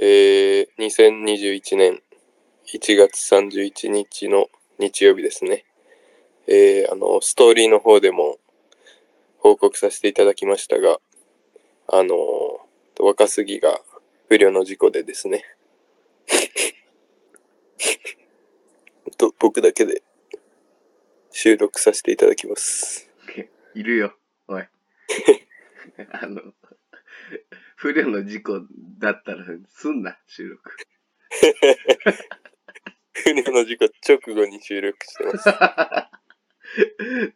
えー、2021年1月31日の日曜日ですね。えー、あの、ストーリーの方でも報告させていただきましたが、あの、若杉が不慮の事故でですね。と僕だけで収録させていただきます。いるよ、おい。あの、不慮の事故だったらすんな、収録。不慮の事故直後に収録してます。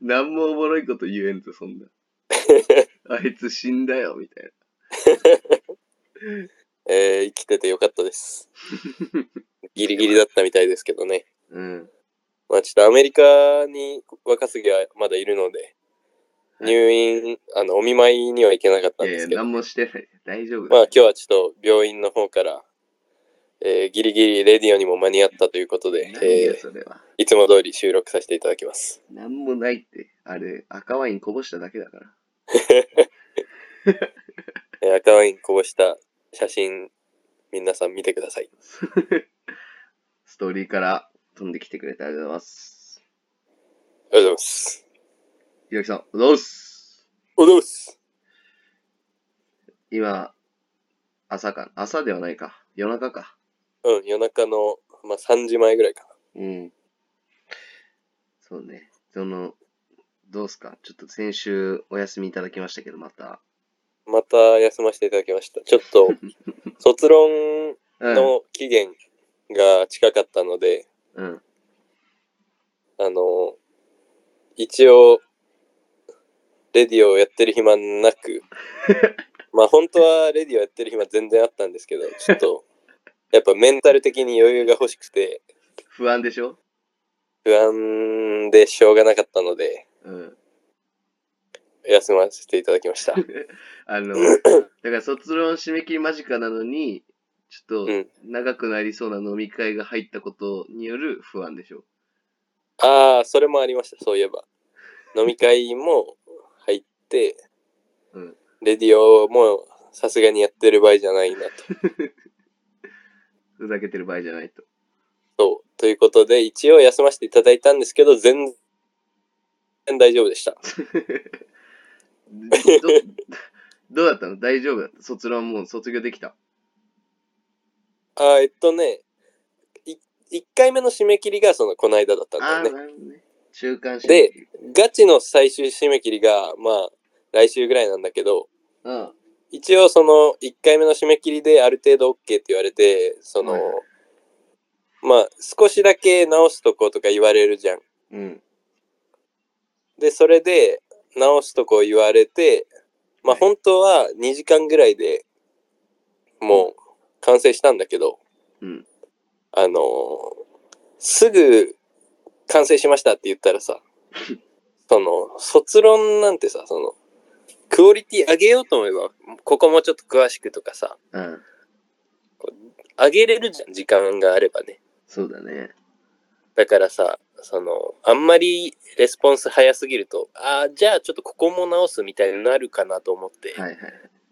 なんもおもろいこと言えんぞ、そんな。あいつ死んだよ、みたい えー、生きててよかったです。ギリギリだったみたいですけどね。な。うん。まあちょっとアメリカに若杉はまだいるので、入院、あの、お見舞いには行けなかったんですけど、なんもしてない。大丈夫まあ今日はちょっと病院の方から、えーギリギリレディオにも間に合ったということで、えー。いつも通り収録させていただきます。なんもないって。あれ、赤ワインこぼしただけだから。えー赤ワインこぼした写真、皆さん見てください。ストーリーから飛んできてくれてありがとうございます。ありがとうございます。ひろきさん、どうすおどうす今、朝か。朝ではないか。夜中か。うん、夜中の、まあ、3時前ぐらいかうん。そうね。その、どうすか？ちょっと先週お休みいただきましたけど、また。な。また休ませていただきました。ちょっと、卒論うん。の期限が近かったので、うん。あの、一応、レディオをやってる暇なく、まあ本当はレディオやってる暇全然あったんですけど、ちょっと、やっぱメンタル的に余裕が欲しくて、不安でしょ？不安でしょうがなかったので、うん。休ませていただきました。あの、だから卒論締め切り間近なのに、ちょっとうん長くなりそうな飲み会が入ったことによる不安でしょ？ああ、それもありました、そういえば。飲み会もうんレディオもさすがにやってる場合じゃないなと。ふざけてる場合じゃないと。そう。ということで、一応休ませていただいたんですけど、全然大丈夫でした。ど どうだったの？大丈夫だった？卒論もう卒業できた？あーえっとね、い1回目の締め切りがそのこの間だったんだよね。ね。中間で。ガチの最終締め切りが、まあ、来週ぐらいなんだけど、うん。一応その1回目の締め切りである程度 OK って言われて、その、はいはいまあ、少しだけ直すとことか言われるじゃん。うん。で、それで直すとこ言われて、まあはい本当は2時間ぐらいでもう完成したんだけど、うん。あのーすぐ完成しましたって言ったらさ、その、卒論なんてさ、その、クオリティ上げようと思えば、ここもうちょっと詳しくとかさ、うん。上げれるじゃん、時間があればね。そうだね。だからさ、その、あんまりレスポンス早すぎると、ああ、じゃあちょっとここも直すみたいになるかなと思って、はいはい。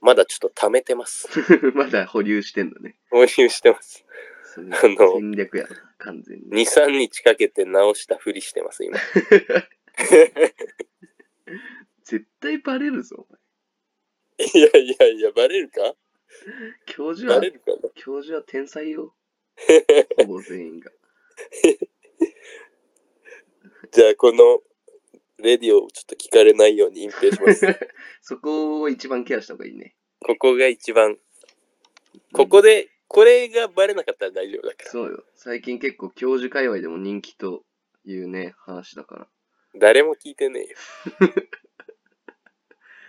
まだちょっと貯めてます。まだ保留してんだね。保留してます。あの戦略やな、完全に。2、3日かけて直したふりしてます、今。絶対バレるぞ、お前。いやいやいや、バレるか？教授はバレ、るかな教授は天才よ。ほぼ全員が。じゃあ、このレディオをちょっと聞かれないように隠蔽します。そこを一番ケアした方がいいね。ここが一番、ここで、これがバレなかったら大丈夫だから。そうよ。最近結構教授界隈でも人気というね、話だから。誰も聞いてねえよ。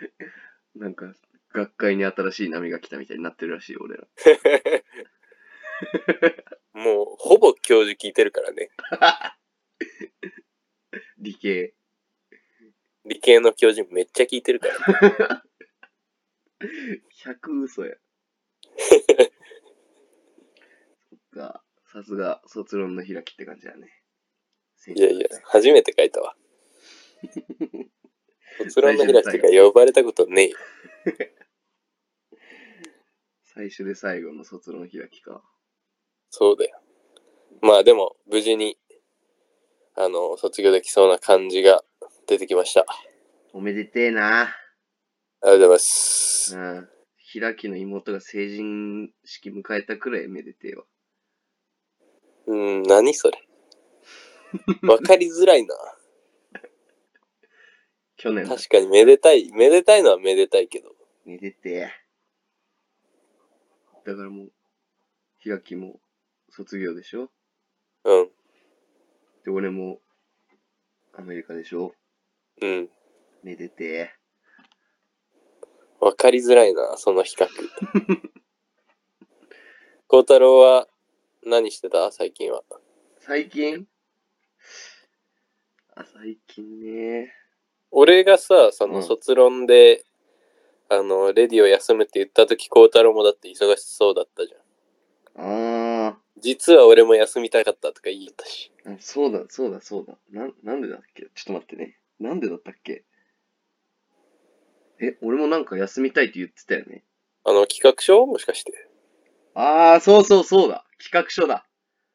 なんか、学会に新しい波が来たみたいになってるらしいよ、俺ら。もう、ほぼ教授聞いてるからね。理系。理系の教授めっちゃ聞いてるから。100嘘や。そっか、さすが卒論の開きって感じだね。いやいや、初めて書いたわ。卒論の開きとか呼ばれたことねえよ。最初で最後の卒論開きか。そうだよ。まあでも、無事に、あの、卒業できそうな感じが出てきました。あおめでてえな。りがとうございます。うん。開きの妹が成人式迎えたくらいめでてえわ。うん、何それ。わかりづらいな。去年だ確かにめでたい、めでたいのはめでたいけど。めでてえ。だからもう、開きも卒業でしょ？うん、で、俺もアメリカでしょ？うん。めでてえ。わかりづらいな、その比較。孝太郎は何してた？最近は。最近？あ、最近ね。俺がさ、そうんの卒論で、あの、レディを休むって言った時、孝太郎もだって忙しそうだったじゃん。あ実は俺も休みたかったとか言ったし。そうだ、そうだ、そうだ。な、なんでだっけ？ちょっと待ってね。なんでだったっけ？え、俺もなんか休みたいって言ってたよね。あの、企画書？もしかして。ああ、そうそうそうだ。企画書だ。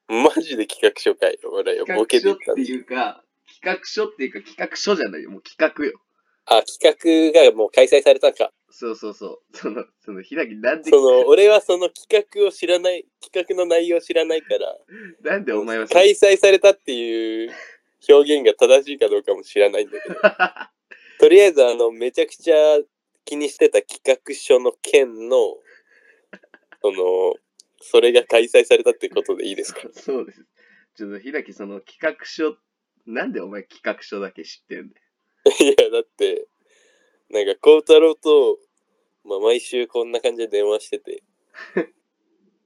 マジで企画書かいよ。俺よ、企画ボケてたんで。いうか、企画書っていうか企画書じゃないよ。もう企画よ。あ、企画がもう開催されたか。そうそうそう。その、その、ひらきなんでそ、の、俺はその企画を知らない、企画の内容を知らないから、なんでお前はそ開催されたっていう表現が正しいかどうかも知らないんだけど、とりあえずあの、めちゃくちゃ気にしてた企画書の件の、その、それが開催されたってことでいいですか？そうです。ちょっとひらき、その企画書、なんでお前企画書だけ知ってんだよ。いや、だって、なんか、孝太郎と、まあ、毎週こんな感じで電話してて、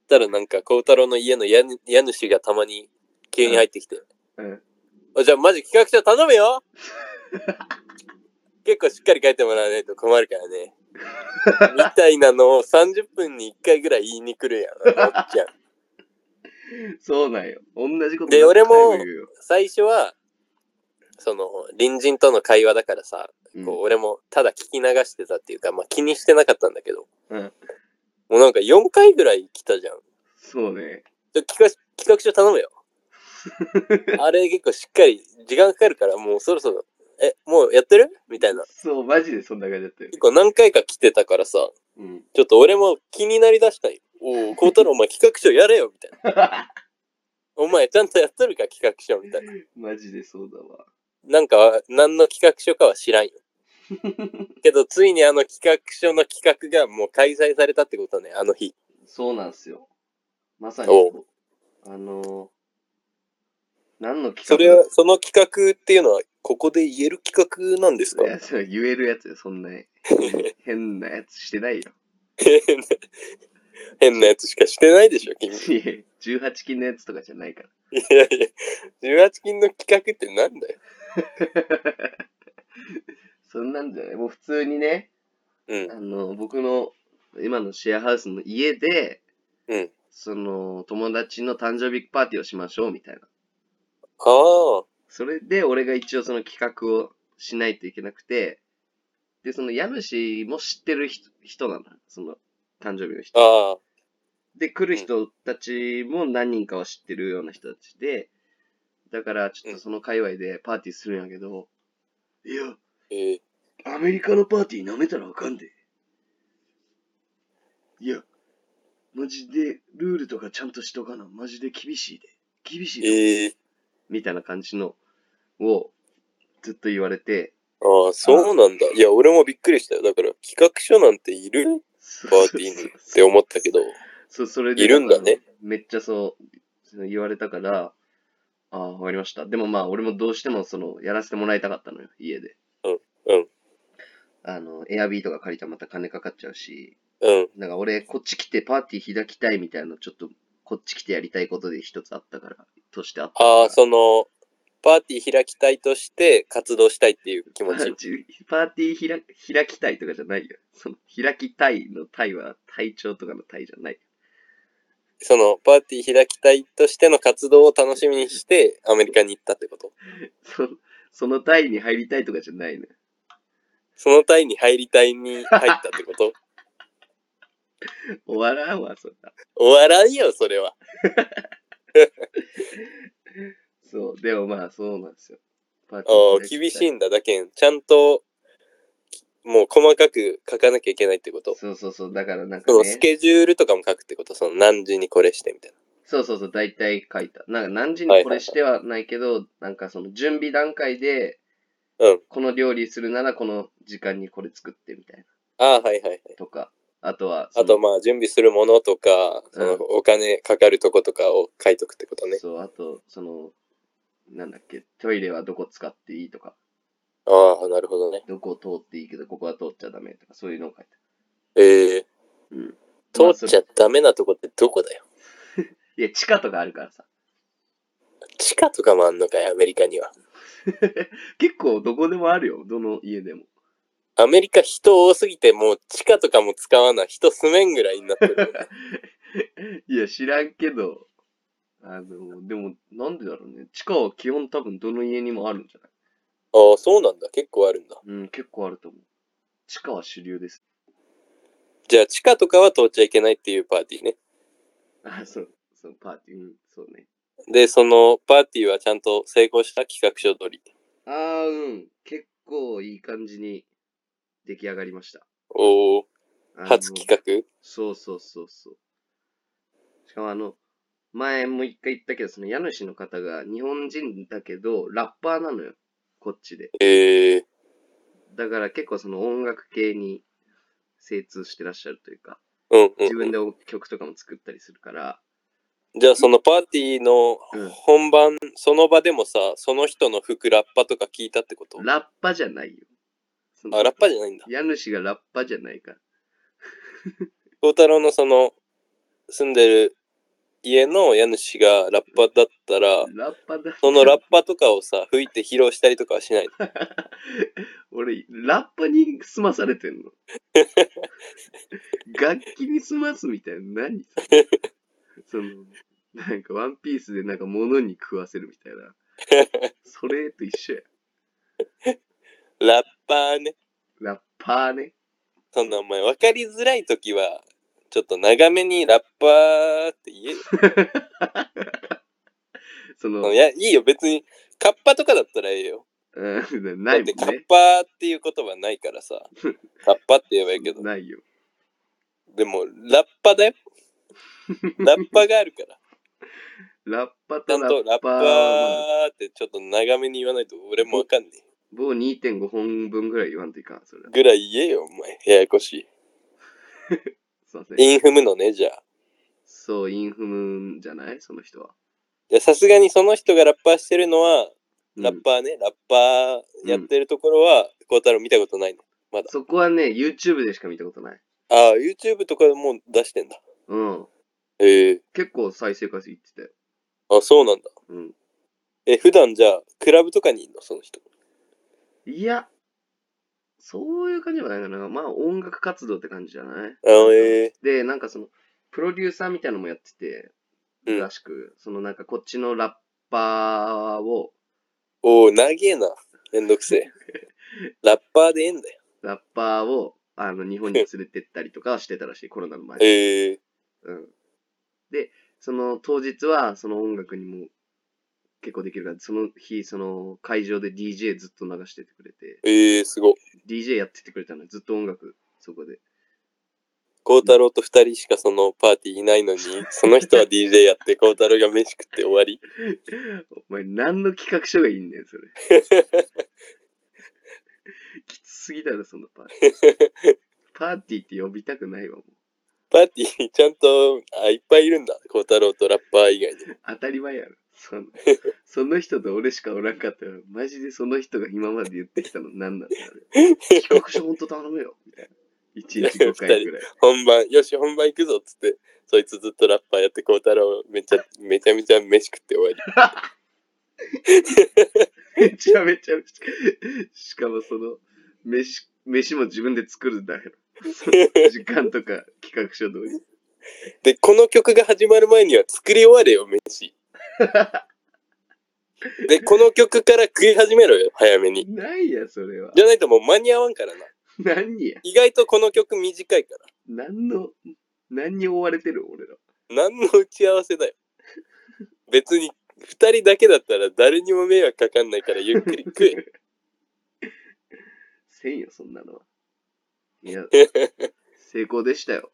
たらなんか、孝太郎の家の家主家主がたまに急に入ってきて、うん。あじゃあマジ企画書頼むよ 結構しっかり書いてもらわないと困るからね。みたいなのを30分に1回ぐらい言いに来るやん。おっちゃん。そうなんよ。同じことで俺も最初は、その、隣人との会話だからさ、うんこう俺もただ聞き流してたっていうか、まあ気にしてなかったんだけど、うん。もうなんか4回ぐらい来たじゃん。そうね。ちょ企画企画書頼むよ。あれ結構しっかり時間かかるからもうそろそろ、え、もうやってる？みたいな。そう、マジでそんな感じだったよ結。構何回か来てたからさ、うん。ちょっと俺も気になりだしたんよ。おお、孝太郎お前企画書やれよみたいな。お前ちゃんとやっとるか企画書みたいな。マジでそうだわ。なんか何の企画書かは知らんよ。けどついにあの企画書の企画がもう開催されたってことね、あの日。そうなんすよ。まさに。あのー、何の企画？それは、その企画っていうのはここで言える企画なんですか？いや、それ言えるやつよ、そんな 変なやつしてないよ。変 な変なやつしかしてないでしょ、君。いいや18金のやつとかじゃないから。やいや、18金の企画ってなんだよ。そんなんじゃない？もう普通にね、うんあ、の、僕の今のシェアハウスの家で、うん。その、友達の誕生日パーティーをしましょうみたいな。ああ、それで、俺が一応その企画をしないといけなくて、で、その家主も知ってる人人なの。その、誕生日の人。ああ、で、来る人たちも何人かは知ってるような人たちで、だからちょっとその界隈でパーティーするんやけど、いや、えー、アメリカのパーティー舐めたらあかんで。いや、マジでルールとかちゃんとしとかな。マジで厳しいで。厳しいで。えー、みたいな感じのをずっと言われて、ああ、そうなんだ。いや、俺もびっくりしたよ。だから、企画書なんているパーティーにって思ったけど。そう、それで。いるんだね。めっちゃそう、その言われたから、ああ、わかりました。でもまあ、俺もどうしてもその、やらせてもらいたかったのよ、家で。うんうん。あの、エアビーとか借りたらまた金かかっちゃうし、うん。なんか俺、こっち来てパーティー開きたいみたいな、ちょっと、こっち来てやりたいことで一つあったから、としてあった。ああ、その、パーティー開きたいとして活動したいっていう気持ち。パーティー開開きたいとかじゃないよ。その、開きたいのタイは体調とかのタイじゃない。その、パーティー開きたいとしての活動を楽しみにして、アメリカに行ったってこと？そそのタイに入りたいとかじゃないの？よ。その隊に入りたいに入ったってこと？終わらんわ、そんな。終わらんよ、それは。そう、でもまあそうなんですよ。ああ、ー厳しいんだ。だけん、ちゃんと、もう細かく書かなきゃいけないってこと？そうそうそう、だからなんかそのね。スケジュールとかも書くってこと？その何時にこれしてみたいな。そうそうそう、大体書いた。なんか何時にこれしてはないけど、なんかその準備段階で、うん。この料理するならこの時間にこれ作ってみたいああ、はいはいはい。な。とか、あとはあとまあ準備するものとか、そのうんお金かかるとことかを書いとくってことね。そう、あと、その、なんだっけ、トイレはどこ使っていいとか、ああ、なるほどね。どこ通っていいけど、ここは通っちゃダメとか、そういうのを書いた。ええうん。通っちゃダメなとこってどこだよ？いや、地下とかあるからさ。地下とかもあんのかい、アメリカには。結構どこでもあるよ、どの家でも。アメリカ人多すぎてもう地下とかも使わない人住めんぐらいになってる。いや、知らんけど、あの、でも、なんでだろうね。地下は基本多分どの家にもあるんじゃない？ああ、そうなんだ。結構あるんだ。うん、結構あると思う。地下は主流です。じゃあ地下とかは通っちゃいけないっていうパーティーね。あ、そう、そう、パーティー、うん、そうね。で、そのパーティーはちゃんと成功した企画書通り。あー、うん、結構いい感じに出来上がりました。おお、初企画？そうそうそうそう。しかもあの、前も一回言ったけど、その家主の方が日本人だけど、ラッパーなのよ。こっちで。ええだから結構その音楽系に精通してらっしゃるというか、うんうん自分で曲とかも作ったりするから、じゃあそのパーティーのうん本番、その場でもさ、その人の服ラッパとか聞いたってこと？ラッパじゃないよ。あ、ラッパじゃないんだ。家主がラッパじゃないから。孝太郎のその住んでる家の家主がラッパだったら、ラッパだ。そのラッパとかをさ、吹いて披露したりとかはしないの？俺、ラッパに済まされてんの 楽器に済ますみたいな。何？その、なんかワンピースでなんか物に食わせるみたいな。それと一緒や。ラッパーね。ラッパーね。そんなお前分かりづらいときは、ちょっと長めにラッパーって言えよ。その、いや、いいよ、別に、カッパとかだったらええよ。うん、ないもんね。パーっていう言葉ないからさ。カッパって言えばいいけど。ないよ。でも、ラッパだよ。ラッパがあるから。ラッパとラッパとラッパーってちょっと長めに言わないと俺もわかんねえ。棒2.5本分ぐらい言わんといかん、それは。ぐらい言えよ、お前。ややこしい。すいません。インフムのね、じゃあ。そう、インフムじゃない？その人は。いやさすがにその人がラッパーしてるのは、うんラッパーね、ラッパーやってるところは、孝太郎見たことないの。まだ。そこはね、YouTube でしか見たことない。ああ、YouTube とかでもう出してんだ。うん。ええ結構再生回数いってたよ。あ、そうなんだ。うん。え、普段じゃあ、クラブとかにいんの？その人。いや、そういう感じじゃないかな。まあ音楽活動って感じじゃない？あええで、なんかその、プロデューサーみたいなのもやってて、うんらしく、そのなんかこっちのラッパーを、おお、長えな。めんどくせえ。ラッパーでええんだよ。ラッパーを、あの、日本に連れてったりとかしてたらしい、コロナの前に。ええうん。で、その当日は、その音楽にも結構できるから、その日、その会場で DJ ずっと流しててくれて、ええすごい。DJ やっててくれたのよずっと音楽、そこで。孝太郎と二人しかそのパーティーいないのに、その人は DJ やって、孝太郎が飯食って終わり。お前、何の企画書がいいんだよ、それ。きつすぎだろ、そのパーティー。パーティーって呼びたくないわ、もう。パーティーにちゃんと、あ、いっぱいいるんだ。孝太郎とラッパー以外にも。当たり前やろ。そのその人と俺しかおらんかったら、マジでその人が今まで言ってきたの何なんだよ。企画書ほんと頼むよ。みたいな。1日5回ぐらい。本番、よし、本番行くぞっつって、そいつずっとラッパーやって、孝太郎めちゃ、めちゃめちゃ飯食って終わり。めちゃめちゃ、しかもその、飯、飯も自分で作るんだけど。時間とか企画書通り。で、この曲が始まる前には作り終われよ、飯。で、この曲から食い始めろよ、早めに。ないや、それは。じゃないともう間に合わんからな。何や。意外とこの曲短いから。何の何に追われてる俺ら。何の打ち合わせだよ。別に二人だけだったら誰にも迷惑かかんないからゆっくり食え。せんよ、そんなのは。いや、成功でしたよ。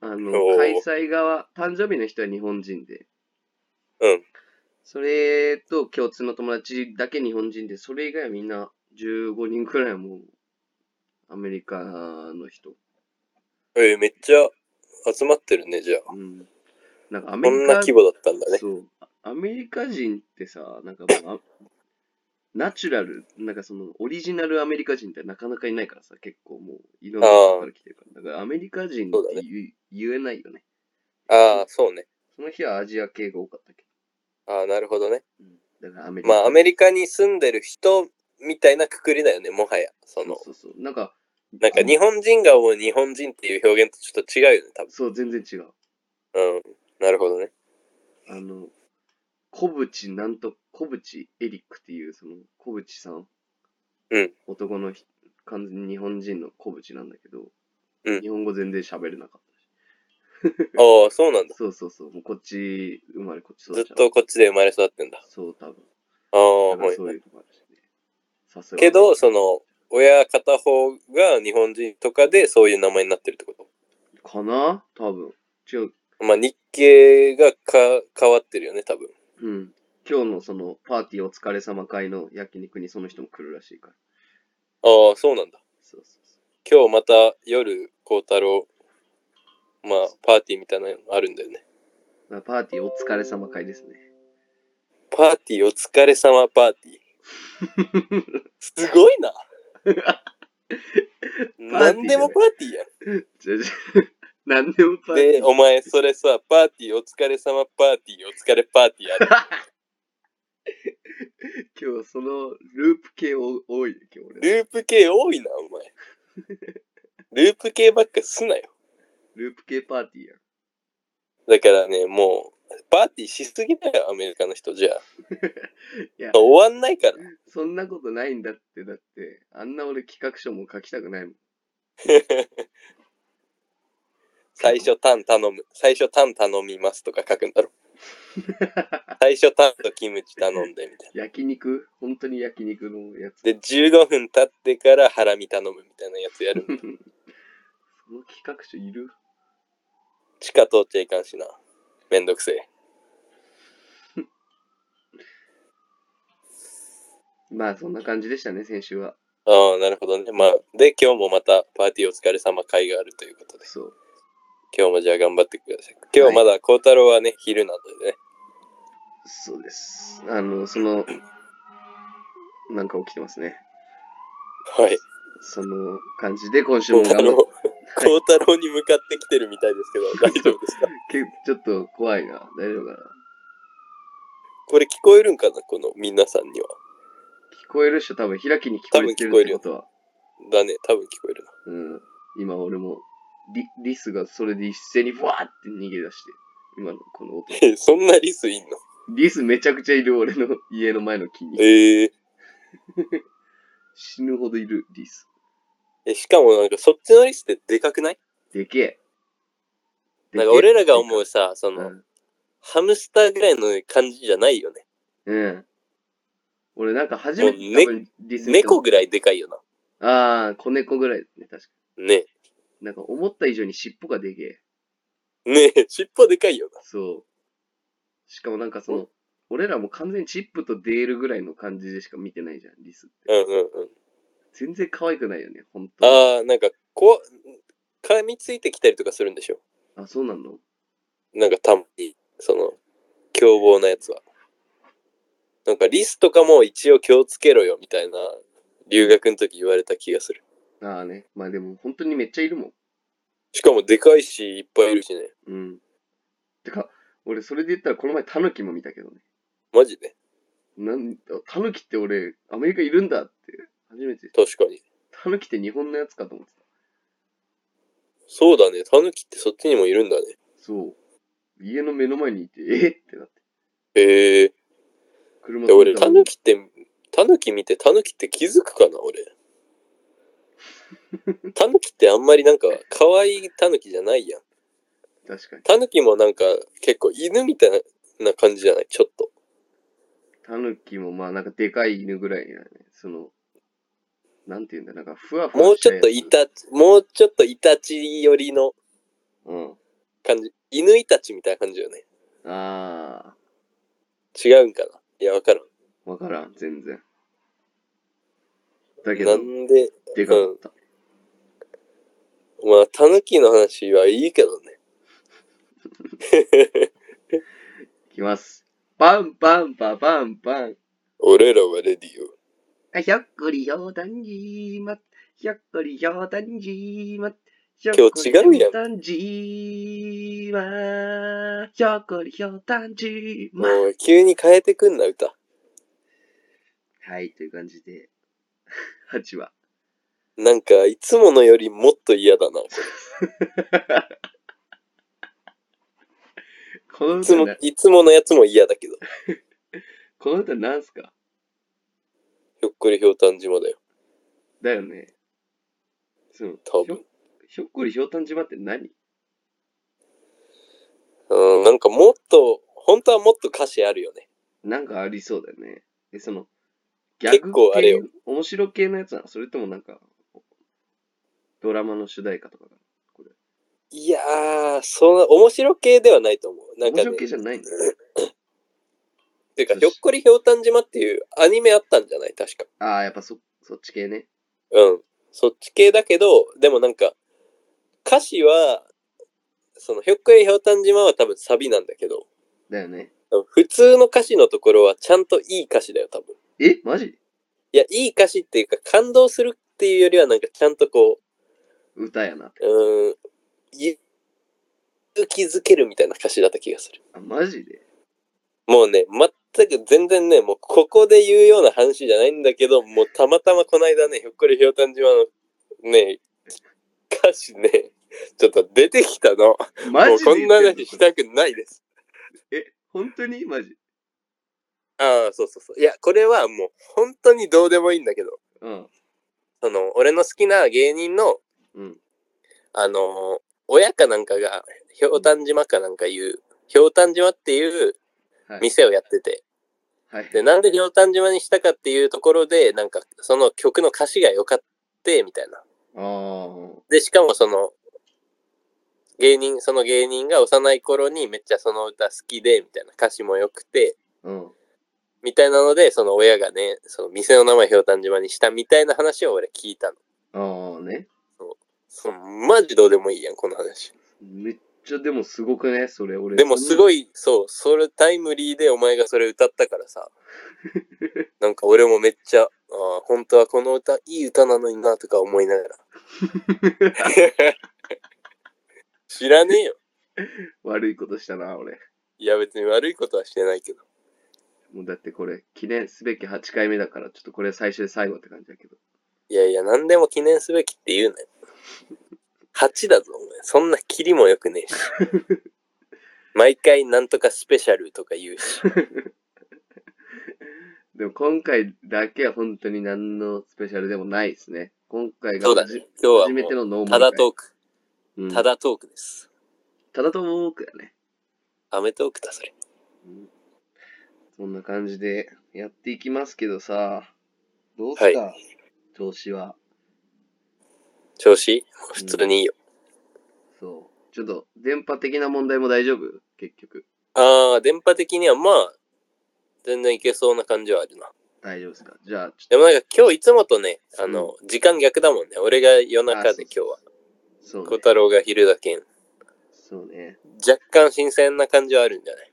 あの、おー開催側、誕生日の人は日本人で、うん。それと共通の友達だけ日本人で、それ以外はみんな15人くらいはもうアメリカの人。えーめっちゃ集まってるね、じゃあ。うん。なんかアメこんリカな規模だったんだね。そう。アメリカ人ってさ、なんかもうあ、ナチュラル、なんかその、オリジナルアメリカ人ってなかなかいないからさ、結構もう、いろんなとこから来てるから。だからアメリカ人って言,、言えないよね。ああ、そうね。その日はアジア系が多かったけ？ああ、なるほどね。ど。うん、だからアメリカ。まあ、アメリカに住んでる人みたいなくくりだよね、もはや。その、そうそうそう。なんか、なんか日本人が思う日本人っていう表現とちょっと違うよね、多そう、全然違う。分。うん。なるほどね。あの、小渕なんと、小渕エリックっていう、その、小渕さん。うん。男のひ完全に日本人の小渕なんだけど、うん日本語全然喋れなかっ。ああ、そうなんだ。そうそうそう。もうこっち生まれ、こっち育ずっとこっちで生まれ育ってんだ。そう、多分。ああ、だからはい。そういうのもあるしね。さすがけど、その、親片方が日本人とかでそういう名前になってるってこと？かな？多分。違う。まあ、日系がか変わってるよね、多分。うん。今日のそのパーティーお疲れ様会の焼肉にその人も来るらしいから。ああ、そうなんだ。そうそうそ今日また夜、孝太郎、まあ、パーティーみたいなのあるんだよね。う。まあ、パーティーお疲れ様会ですね。パーティーお疲れ様パーティー。すごいな。何でもパーティーやん。じゃじゃ何でもパーティで、ー。お前、それさ、パーティーお疲れ様パーティー、お疲れパーティーある。今日はそのループ系お多いね、今日俺。ループ系多いな、お前。ループ系ばっかすなよ。ループ系パーティーやん。だからね、もう、パーティーしすぎだよ、アメリカの人じゃあ。いや、終わんないから。そんなことないんだって、だって、あんな俺企画書も書きたくないもん。最初タン頼む。最初タン頼みますとか書くんだろ。最初タンとキムチ頼んでみたいな。焼肉？本当に焼肉のやつ。で、15分経ってからハラミ頼むみたいなやつやる。その企画書いる？地下通っちゃいかんしな。めんどくせえ。まあそんな感じでしたね、先週は。ああ、なるほどね。まあ、で、今日もまたパーティーお疲れ様会があるということで。そう。今日もじゃあ頑張ってください。今日まだ孝太郎はね、昼なのでね。そうです。あの、その、なんか起きてますね。はい。その感じで今週も頑張っ孝太郎に向かってきてるみたいですけど、大丈夫ですか？けちょっと怖いな。大丈夫かな？これ聞こえるんかな？この皆さんには。聞こえる人多分開きに聞こえてるってことは。だね、多分聞こえるな。うん。今俺もリ、リスがそれで一斉にふわーって逃げ出して。今のこの音。え、そんなリスいんの？リスめちゃくちゃいる俺の家の前の木に。えー、死ぬほどいるリス。え、しかもなんかそっちのリスってでかくない？でけえ。なんか俺らが思うさ、その、うん。ハムスターぐらいの感じじゃないよね。うん。俺なんか初めてリス猫ぐらいでかいよな。ああ、子猫ぐらいですね、確かねに。なんか思った以上に尻尾がでけえ。ねえ、尻尾でかいよな。そう。しかもなんかその、俺らも完全にチップとデールぐらいの感じでしか見てないじゃん、リスって。うんうんうん。全然可愛くないよね、本当に。ああ、なんか、こう、噛みついてきたりとかするんでしょ？あ、そうなの？なんかたまに、その、凶暴なやつは。なんかリスとかも一応気をつけろよみたいな、留学の時言われた気がする。ああね。まあでも本当にめっちゃいるもん。しかもでかいし、いっぱいいるしね。うん。てか、俺それで言ったらこの前タヌキも見たけどね。マジで？なんタヌキって俺、アメリカいるんだって、初めて。確かに。タヌキって日本のやつかと思ってた。そうだね。タヌキってそっちにもいるんだね。そう。家の目の前にいて、えっ？てなって。へえ車ー。で俺、タヌキって、タヌキ見てタヌキって気づくかな俺。タヌキってあんまりなんか可愛いタヌキじゃないやん。確かに。タヌキもなんか結構犬みたいな感じじゃない？ちょっと。タヌキもまあなんかでかい犬ぐらいやね。その、なんていうんだ、なんかふわふわもうちょっといイタチ、もうちょっとイタチ寄りのうん。感じ。犬イタチみたいな感じよね。あ違うんかな？いや、わからん。ー、わからん、全然。だけどな、んで、でかかった。まあ、タヌキの話はいいけどね。い きます。パンパンパパンパン。俺らはレディオ。あひょっこりひょうたんじーま。ひょっこりひょうたんじーま。今今日違うやんたんじーま。ひょっこりひょうたんじーま。もう急に変えてくんな、歌。はい、という感じで、8話。なんか、いつものよりもっと嫌だな。こ このれいつもいつものやつも嫌だけど。この歌なんすか？ひょっこりひょうたん島だよ。だよね。そう。多分ひょっこりひょうたん島って何？うん、なんかもっと、本当はもっと歌詞あるよね。なんかありそうだよね。で、その、結構あれよ系面白系のやつなの？それともなんか、ドラマの主題歌とかこれ。いやー、そんな、面白系ではないと思う。なんか、ね、面白系じゃないんだ。ていうか、ひょっこりひょうたん島っていうアニメあったんじゃない？確か。ああ、やっぱそ、そっち系ね。うん。そっち系だけど、でもなんか、歌詞は、その、ひょっこりひょうたん島は多分サビなんだけど、だよね。普通の歌詞のところはちゃんといい歌詞だよ、多分。え？マジ？いや、いい歌詞っていうか、感動するっていうよりは、なんかちゃんとこ歌やな。う、ん、勇気づけるみたいな歌詞だった気がする。あ、マジで？もうね、全く全然ね、もうここで言うような話じゃないんだけど、もうたまたまこの間ね、ひょっこりひょうたん島のね、歌詞ね、ちょっと出てきたの。もうマジでこんな言ってんの話したくないです。え、本当に？マジ？ああ、そうそうそう。いや、これはもう本当にどうでもいいんだけど、うん。その、俺の好きな芸人の、うん。あのー親かなんかが、ひょうたん島かなんかいう、ひょうたん島っていうはい。店をやってて、はい。で、なんでひょうたん島にしたかっていうところで、なんか、その曲の歌詞が良かって、みたいな。あで、しかもその、芸人、その芸人が幼い頃にめっちゃその歌好きで、みたいな歌詞も良くて、あ。うん。みたいなので、その親がね、その店の名前ひょうたん島にしたみたいな話を俺聞いたの。ああね。そのマジどうでもいいやん、この話。めっちゃでもすごくね、それ俺。でもすい。ごい、そう、それタイムリーでお前がそれ歌ったからさ、なんか俺もめっちゃ、ああ、本当はこの歌、いい歌なのにな、とか思いながら。知らねえよ。悪いことしたな、俺。いや、別に悪いことはしてないけど。もうだってこれ、記念すべき8回目だから、ちょっとこれ最初で最後って感じだけど。いやいや、何でも記念すべきって言うなよ。8だぞ、お前。そんなキリもよくねえし。毎回なんとかスペシャルとか言うし。でも今回だけは本当に何のスペシャルでもないですね。今回がそうだ初めてのノーマルただトーク。うんただトークです。ただトークやね。アメトークだ、それ。うんそんな感じでやっていきますけどさ、どうすか、は調子は。調子？普通にいいよ。そう。ちょっと電波的な問題も大丈夫？結局。ああ、電波的にはまあ、全然いけそうな感じはあるな。大丈夫ですか？じゃあ、ちょっでもなんか今日いつもとね、あの、時間逆だもんね。俺が夜中であ今日は。と、そう小ね。太郎が昼だけん。そうね。若干新鮮な感じはあるんじゃない？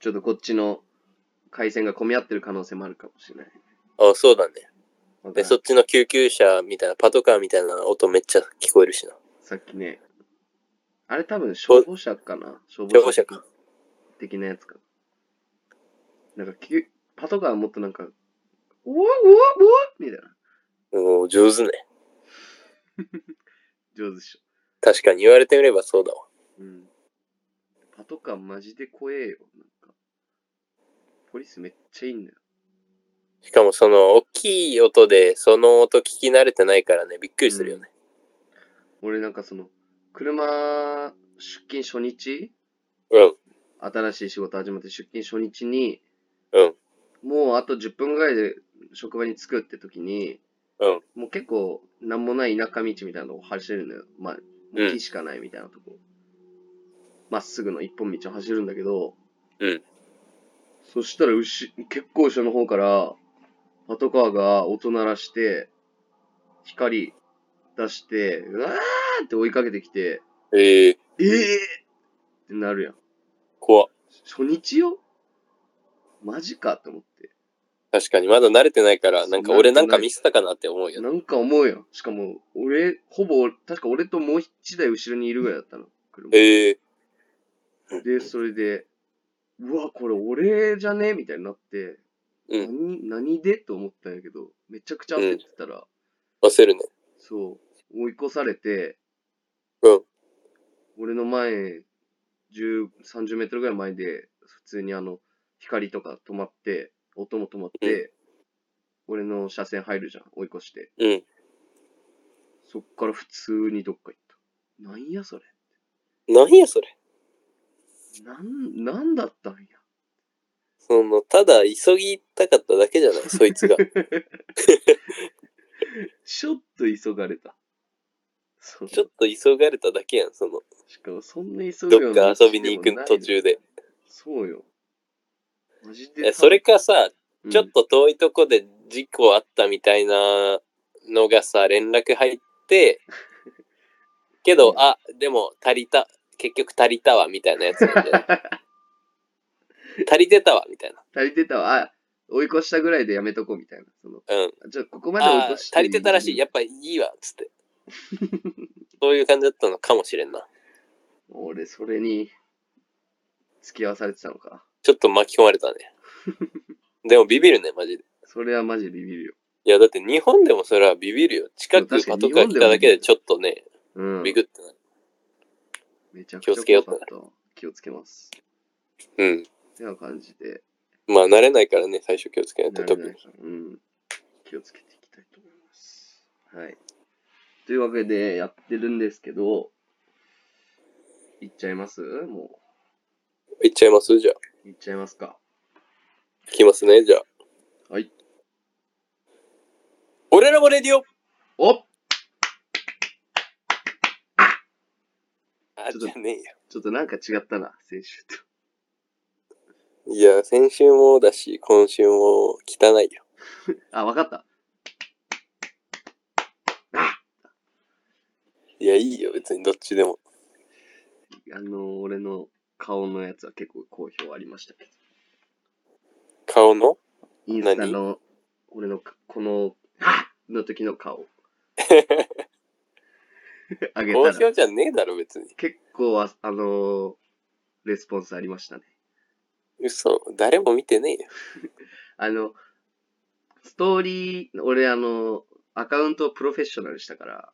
ちょっとこっちの回線が混み合ってる可能性もあるかもしれない。あそうだね。で、そっちの救急車みたいな、パトカーみたいな音めっちゃ聞こえるしな。さっきね、あれ多分消防車かな？消消防車か。的なやつかな。なんかパトカーもっとなんか、うわうわうわみたいな。おー上手ね。上手でしょ。確かに言われてみればそうだわ。うん。パトカーマジで怖えよ。なんか、ポリスめっちゃいいんだよ。しかもその大きい音でその音聞き慣れてないからね、びっくりするよね。俺なんかその、車、出勤初日？うん、新しい仕事始まって出勤初日に、うん、もうあと10分ぐらいで職場に着くって時に、うん、もう結構なんもない田舎道みたいなのを走るのよ。まあ、もう木しかないみたいなとこ。ま、っすぐの一本道を走るんだけど、うん。そしたら後、結構後ろの方から、パトカーが音鳴らして、光出して、うわーって追いかけてきて、ええー、ええー、ってなるやん。怖っ初日よ？マジかって思って。確かにまだ慣れてないから、なんか俺なんかミスったかなって思うよね。なんか思うよ。しかも、俺、ほぼ、確か俺ともう一台後ろにいるぐらいだったの。車ええで、それで、うわ、これ俺じゃね？みたいになって、うん、何、何でと思ったんやけど、めちゃくちゃ焦ってたら、焦るね。そう、追い越されて、うん、俺の前、10、30メートルぐらい前で、普通にあの、光とか止まって、音も止まって、俺の車線入るじゃん、追い越して。うん。そっから普通にどっか行った。なんやそれ。何やそれ。なん、なんだったんや。その、ただ急ぎたかっただけじゃない、そいつが。ちょっと急がれた。ちょっと急がれただけやん、その、しかもそんな急ぐどっか遊びに行く途中で。そうよ。マジで。えそれかさ、うん、ちょっと遠いとこで事故あったみたいなのがさ、連絡入って、けど、うんあ、でも足りた、結局足りたわ、みたいなやつなんじゃない？足りてたわ、みたいな。足りてたわ。あ、追い越したぐらいでやめとこうみたいな。そのうん。じゃあ、ここまで追いあ越して足りてたらしい。やっぱいいわ、つって。そういう感じだったのかもしれんな。俺、それに、付き合わされてたのか。ちょっと巻き込まれたね。でもビビるね、マジで。それはマジビビるよ。いや、だって日本でもそれはビビるよ。近く確かにパトカー来ただけでちょっとね、うん。ビクってなる。めちゃくちゃ気をつけよう怖かった。気をつけます。うん。てな感じで、まあ、慣れないからね、最初気をつけないと、特にうん。気をつけていきたいと思います。はい。というわけで、やってるんですけど、いっちゃいます？もいっちゃいます？じゃあ。う、いっちゃいますか。いきますね、じゃあ。はい。俺らもレディオおあ、ちょっとじゃねえよ。ちょっとなんか違ったな、先週と。いや、先週もだし、今週も汚いよ。あ、わかった。いや、いいよ、別にどっちでも。あの、俺の顔のやつは結構好評ありましたけど。顔の？インスタの、俺のか、この、の時の顔。あげ好たら、評じゃねえだろ、別に。結構は、あのレスポンスありましたね。嘘、誰も見てねえよ。あの、ストーリー、俺あの、アカウントをプロフェッショナルしたから、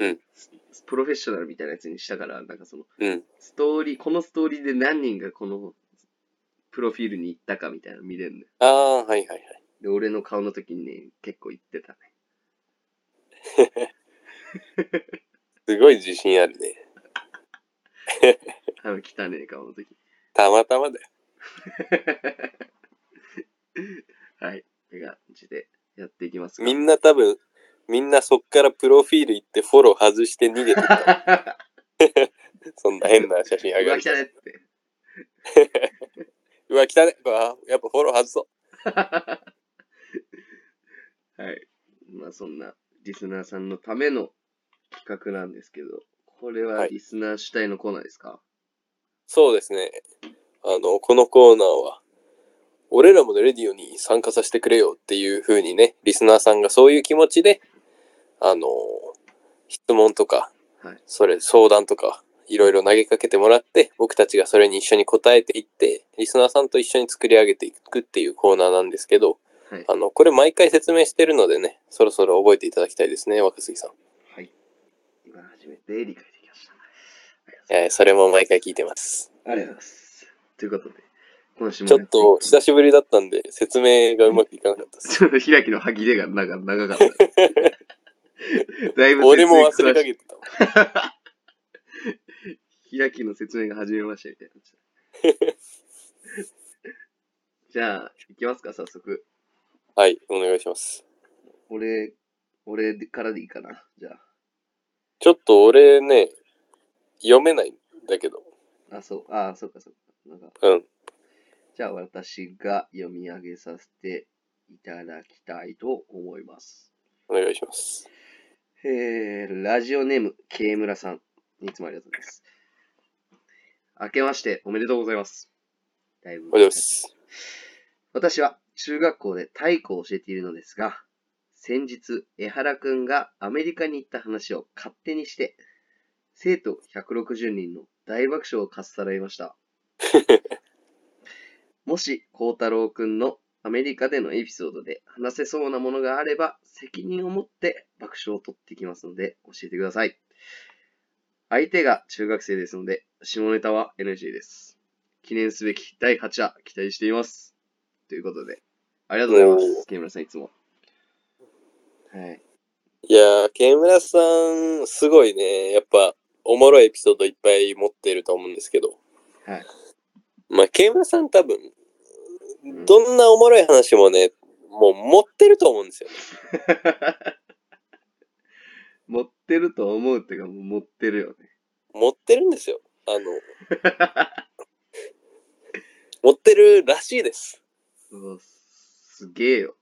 うんス。プロフェッショナルみたいなやつにしたから、なんかその、うん。ストーリー、このストーリーで何人がこの、プロフィールに行ったかみたいなの見れるのよ。ああ、はいはいはい。で、俺の顔の時にね、結構言ってたね。すごい自信あるね。あの、汚ねえ顔の時。たまたまだよ。はい。って感じでやっていきますか。みんな多分、みんなそっからプロフィール行ってフォロー外して逃げてた。そんな変な写真上がる汚。ねって。うわ、来たね。うわやっぱフォロー外そう。はい。まあそんなリスナーさんのための企画なんですけど、これははいリスナー主体のコーナーですか、そうですね。あの、このコーナーは、俺らもレディオに参加させてくれよっていう風にね、リスナーさんがそういう気持ちで、あの、質問とか、はいそれ、相談とか、いろいろ投げかけてもらって、僕たちがそれに一緒に答えていって、リスナーさんと一緒に作り上げていくっていうコーナーなんですけど、はい。あの、これ毎回説明してるのでね、そろそろ覚えていただきたいですね、若杉さん。はい。今初めて理解できました。いえーそれも毎回聞いて。ますありがとうございます。ということで、今週もちょっと久しぶりだったんで、説明がうまくいかなかったです。ちょっと開きの歯切れが長長かった。だいぶ俺も忘れかけけてたわ。開きの説明が始めましたみたいな。じゃあ、行きますか、早速。はい、お願いします。俺、俺からでいいかな。じゃちょっと俺ね、読めないんだけど。あ。あ、そう、あ、そうか、そうか。なんかうん。じゃあ、私が読み上げさせていただきたいと思います。お願いします。えー、ラジオネーム、K 村さん。いつもありがとうございます。明けましておめでとうございます。だいぶおはようございます。私は中学校で体育を教えているのですが、先日、江原くんがアメリカに行った話を勝手にして、生徒160人の大爆笑をかっさらいました。もし、孝太郎くんのアメリカでのエピソードで話せそうなものがあれば、責任を持って爆笑を取ってきますので、教えてください。相手が中学生ですので、下ネタは NG です。記念すべき第8話、期待しています。ということで、ありがとうございます。木村さん、いつも。はい。いやー、ケ村さん、すごいね。やっぱ、おもろいエピソードいっぱい持ってると思うんですけど。はい。まあ、ケ村さん多分、んどんなおもろい話もね、もう持ってると思うんですよ。持ってると思うっていうか、もう持ってるよね。持ってるんですよ。あの、持ってるらしいです。そうすげえよ。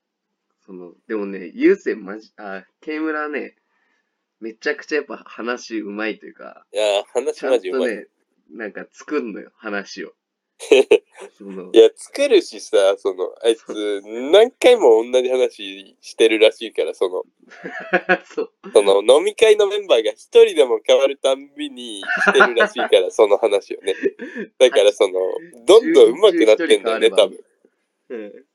その、でもね、ゆうせいまじ、あ、ケイムラね、めちゃくちゃやっぱ話うまいというか、いやー、話マジうまい。んとね、なんか作んのよ、話を。いや、作るしさ、その、あいつ、何回も同じ話してるらしいから、その、そう。その飲み会のメンバーが一人でも変わるたんびにしてるらしいから、その話をね。だから、その、どんどん上手くなってんだよね、多分。うん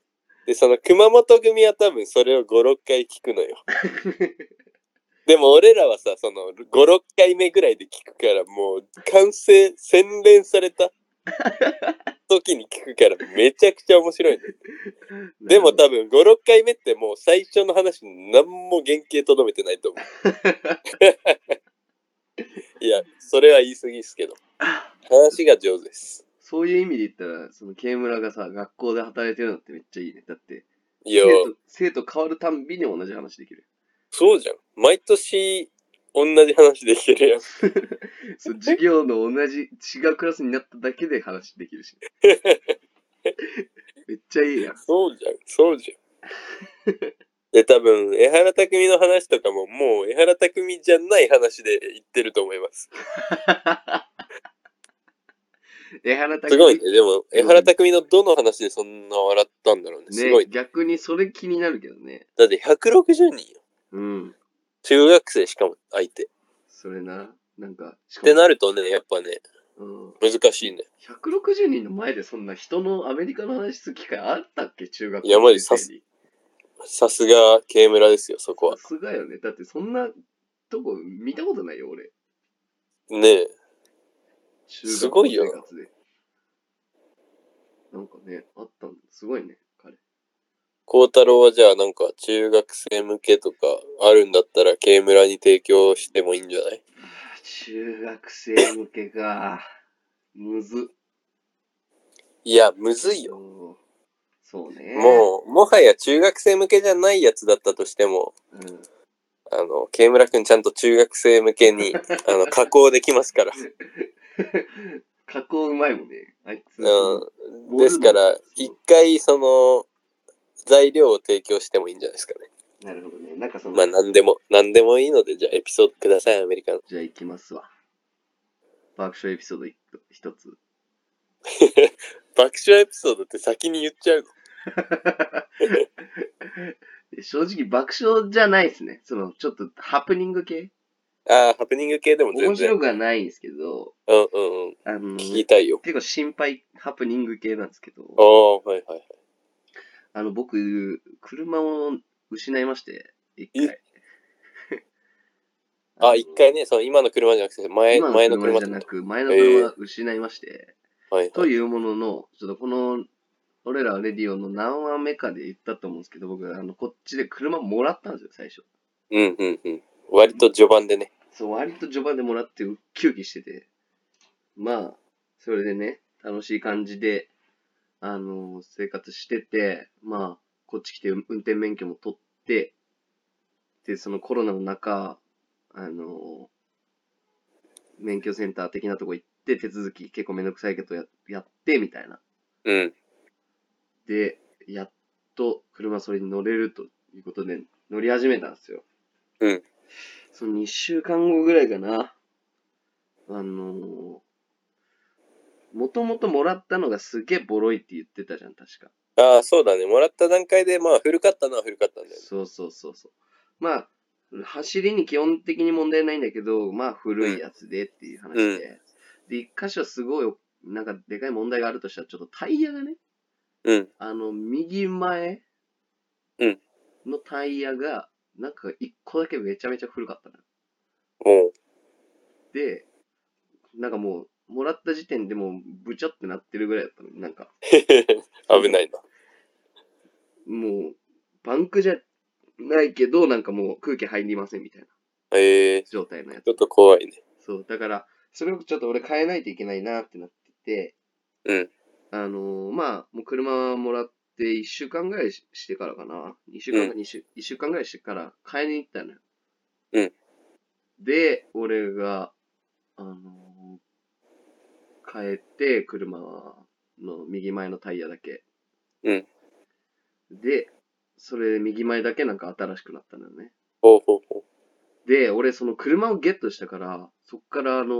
で、その熊本組は多分それを5、6回聞くのよ。でも俺らはさ、その5、6回目ぐらいで聞くから、もう完成、洗練された 時に聞くから、めちゃくちゃ面白いの。でも多分5、6回目ってもう最初の話に何も原型とどめてないと思う。いや、それは言い過ぎですけど。話が上手です。そういう意味で言ったら、そのケイムラがさ、学校で働いてるのってめっちゃいいね。だって、いや、生徒生徒変わるたんびに同じ話できる。そうじゃん。毎年同じ話できるやん。そう授業の同じ違うクラスになっただけで話できるし。めっちゃいいやん。そうじゃん、そうじゃん。で、多分、江原匠の話とかも、もう江原匠じゃない話で言ってると思います。江原拓すごいね。でも、江原匠のどの話でそんな笑ったんだろうね。すごいね。。逆にそれ気になるけどね。だって160人よ。うん。中学生しかも相手。っそれな。なんか、しかもてなるとね、やっぱね、うん、難しいね。160人の前でそんな人のアメリカの話する機会あったっけ？中学校いやマジ生にさすが、K 村ですよ、そこはさ。すがよね。だってそんなとこ見たことないよ、俺。ねえ。中すごいよ。なんかね、あったんすごいね、彼。孝太郎はじゃあなんか中学生向けとかあるんだったら K 村に提供してもいいんじゃない？中学生向けか。むずっ。いや、むずいよ。そうそうね。もう、もはや中学生向けじゃないやつだったとしても、うん。あの、K 村くんちゃんと中学生向けに、あの、加工できますから。加工うまいもんね。あいつ。うん。ですから、一回その、材料を提供してもいいんじゃないですかね。なるほどね。なんかその、まあ、なんでも、なんでもいいので、じゃあエピソードください、アメリカの。じゃあ行きますわ。爆笑エピソード一一つ。爆笑エピソードって先に言っちゃうの？正直爆笑じゃないですね。その、ちょっとハプニング系？ああ、ハプニング系でも全然。面白くはないんですけど、うんうんうん。あの、聞きたいよ。結構心配ハプニング系なんですけど、ああ、はいはいはい。あの、僕、車を失いまして、一回。あ、一回ね、その今の車じゃなくて、前、今の前の車じゃなく、前の車失いまして、はいはい。というものの、ちょっとこの、俺らレディオの何話目かで言ったと思うんですけど、僕、あの、こっちで車もらったんですよ、最初。うんうんうん。割と序盤でね。そう、割と序盤でもらってウッキウキしてて、まあ、それでね、楽しい感じで、あの生活してて、まあ、こっち来て運転免許も取って、で、そのコロナの中、あの免許センター的なとこ行って、手続き結構めんどくさいけどややって、みたいな。うん。で、やっと車それに乗れるということで乗り始めたんですよ。うん。その2週間後ぐらいかな。あのもともともらったのがすげえボロいって言ってたじゃん、確か。ああ、そうだね。もらった段階で、まあ、古かったのは古かったんだよね。そうそうそうそう。まあ、走りに基本的に問題ないんだけど、まあ古いやつでっていう話で。うんで、一箇所すごい、なんかでかい問題があるとしたら、ちょっとタイヤがね、うん。あの、右前うんのタイヤが、なんか一個だけめちゃめちゃ古かったのう。で、なんかもう、もらった時点でもう、ブチョってなってるぐらいだったの。なんか、危ないな。もう、バンクじゃないけど、なんかもう空気入りませんみたいなええー、状態のやつちょ。っと怖いね。そう、だから、それをちょっと俺変えないといけないなってなってて、うん。あのーまあ、もう車もらって1週間ぐらいししてからかな。2週間か、う2週、一週間ぐらいしてから買いに行ったのよ。うん。で、俺が、あのー変えて、車の右前のタイヤだけ。うん。で、それ右前だけなんか新しくなったのよね。ほうほうほで、俺その車をゲットしたから、そっからあの、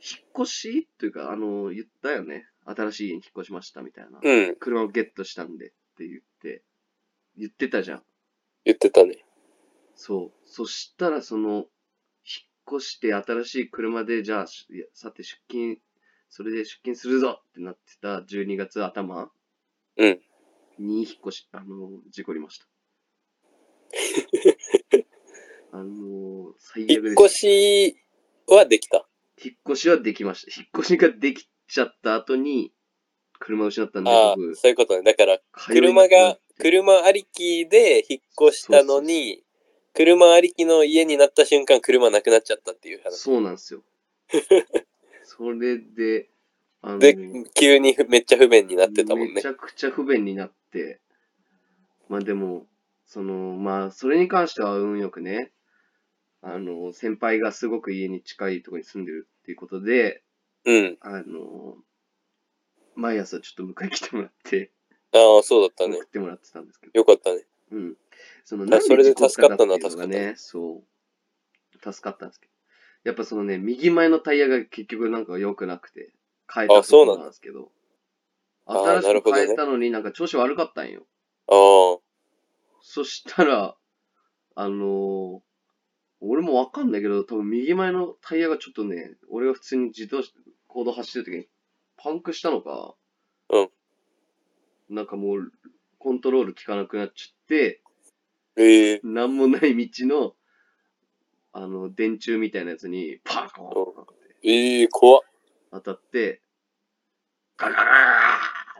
引っ越しというか、あの、言ったよね。新しい家に引っ越しましたみたいな。う。うん。車をゲットしたんでって言って、言ってたじゃん。言ってたね。そう。そしたらその、越して新しい車で、じゃあ、さて出勤、それで出勤するぞってなってた12月頭うん。に引っ越し、あの、事故りました。あの、最悪。引っ越しはできた？引っ越しはできました。引っ越しができちゃった後に、車を失ったんで、ああ、僕、そういうことね。だから、通えなくな車ってが、車ありきで引っ越したのに、車ありきの家になった瞬間、車なくなっちゃったっていう話。そうなんですよ。それで、あの、で、急にふめっちゃ不便になってたもんねめち。ゃくちゃ不便になって、まあでも、その、まあ、それに関しては運よくね、あの、先輩がすごく家に近いところに住んでるっていうことで、うん。あの、毎朝ちょっと迎え来てもらって、ああ、そうだったね送。ってもらってたんですけど、よかったね。うん。その、あなんでそれで事故ったかっていうの助かったね、そう、助かったんですけど。やっぱそのね、右前のタイヤが結局なんか良くなくて、変えたあそうなんですけど、新しく変えたのになんか調子悪かったんよ。ああ、そしたら、あのー俺もわかんないけど、多分右前のタイヤがちょっとね、俺が普通に自動車、行動走ってる時にパンクしたのか、うん。なんかもう、コントロール効かなくなっちゃって、ええなんもない道の、あの、電柱みたいなやつに、パーコーンってええ怖っ。当たって、ガガガガ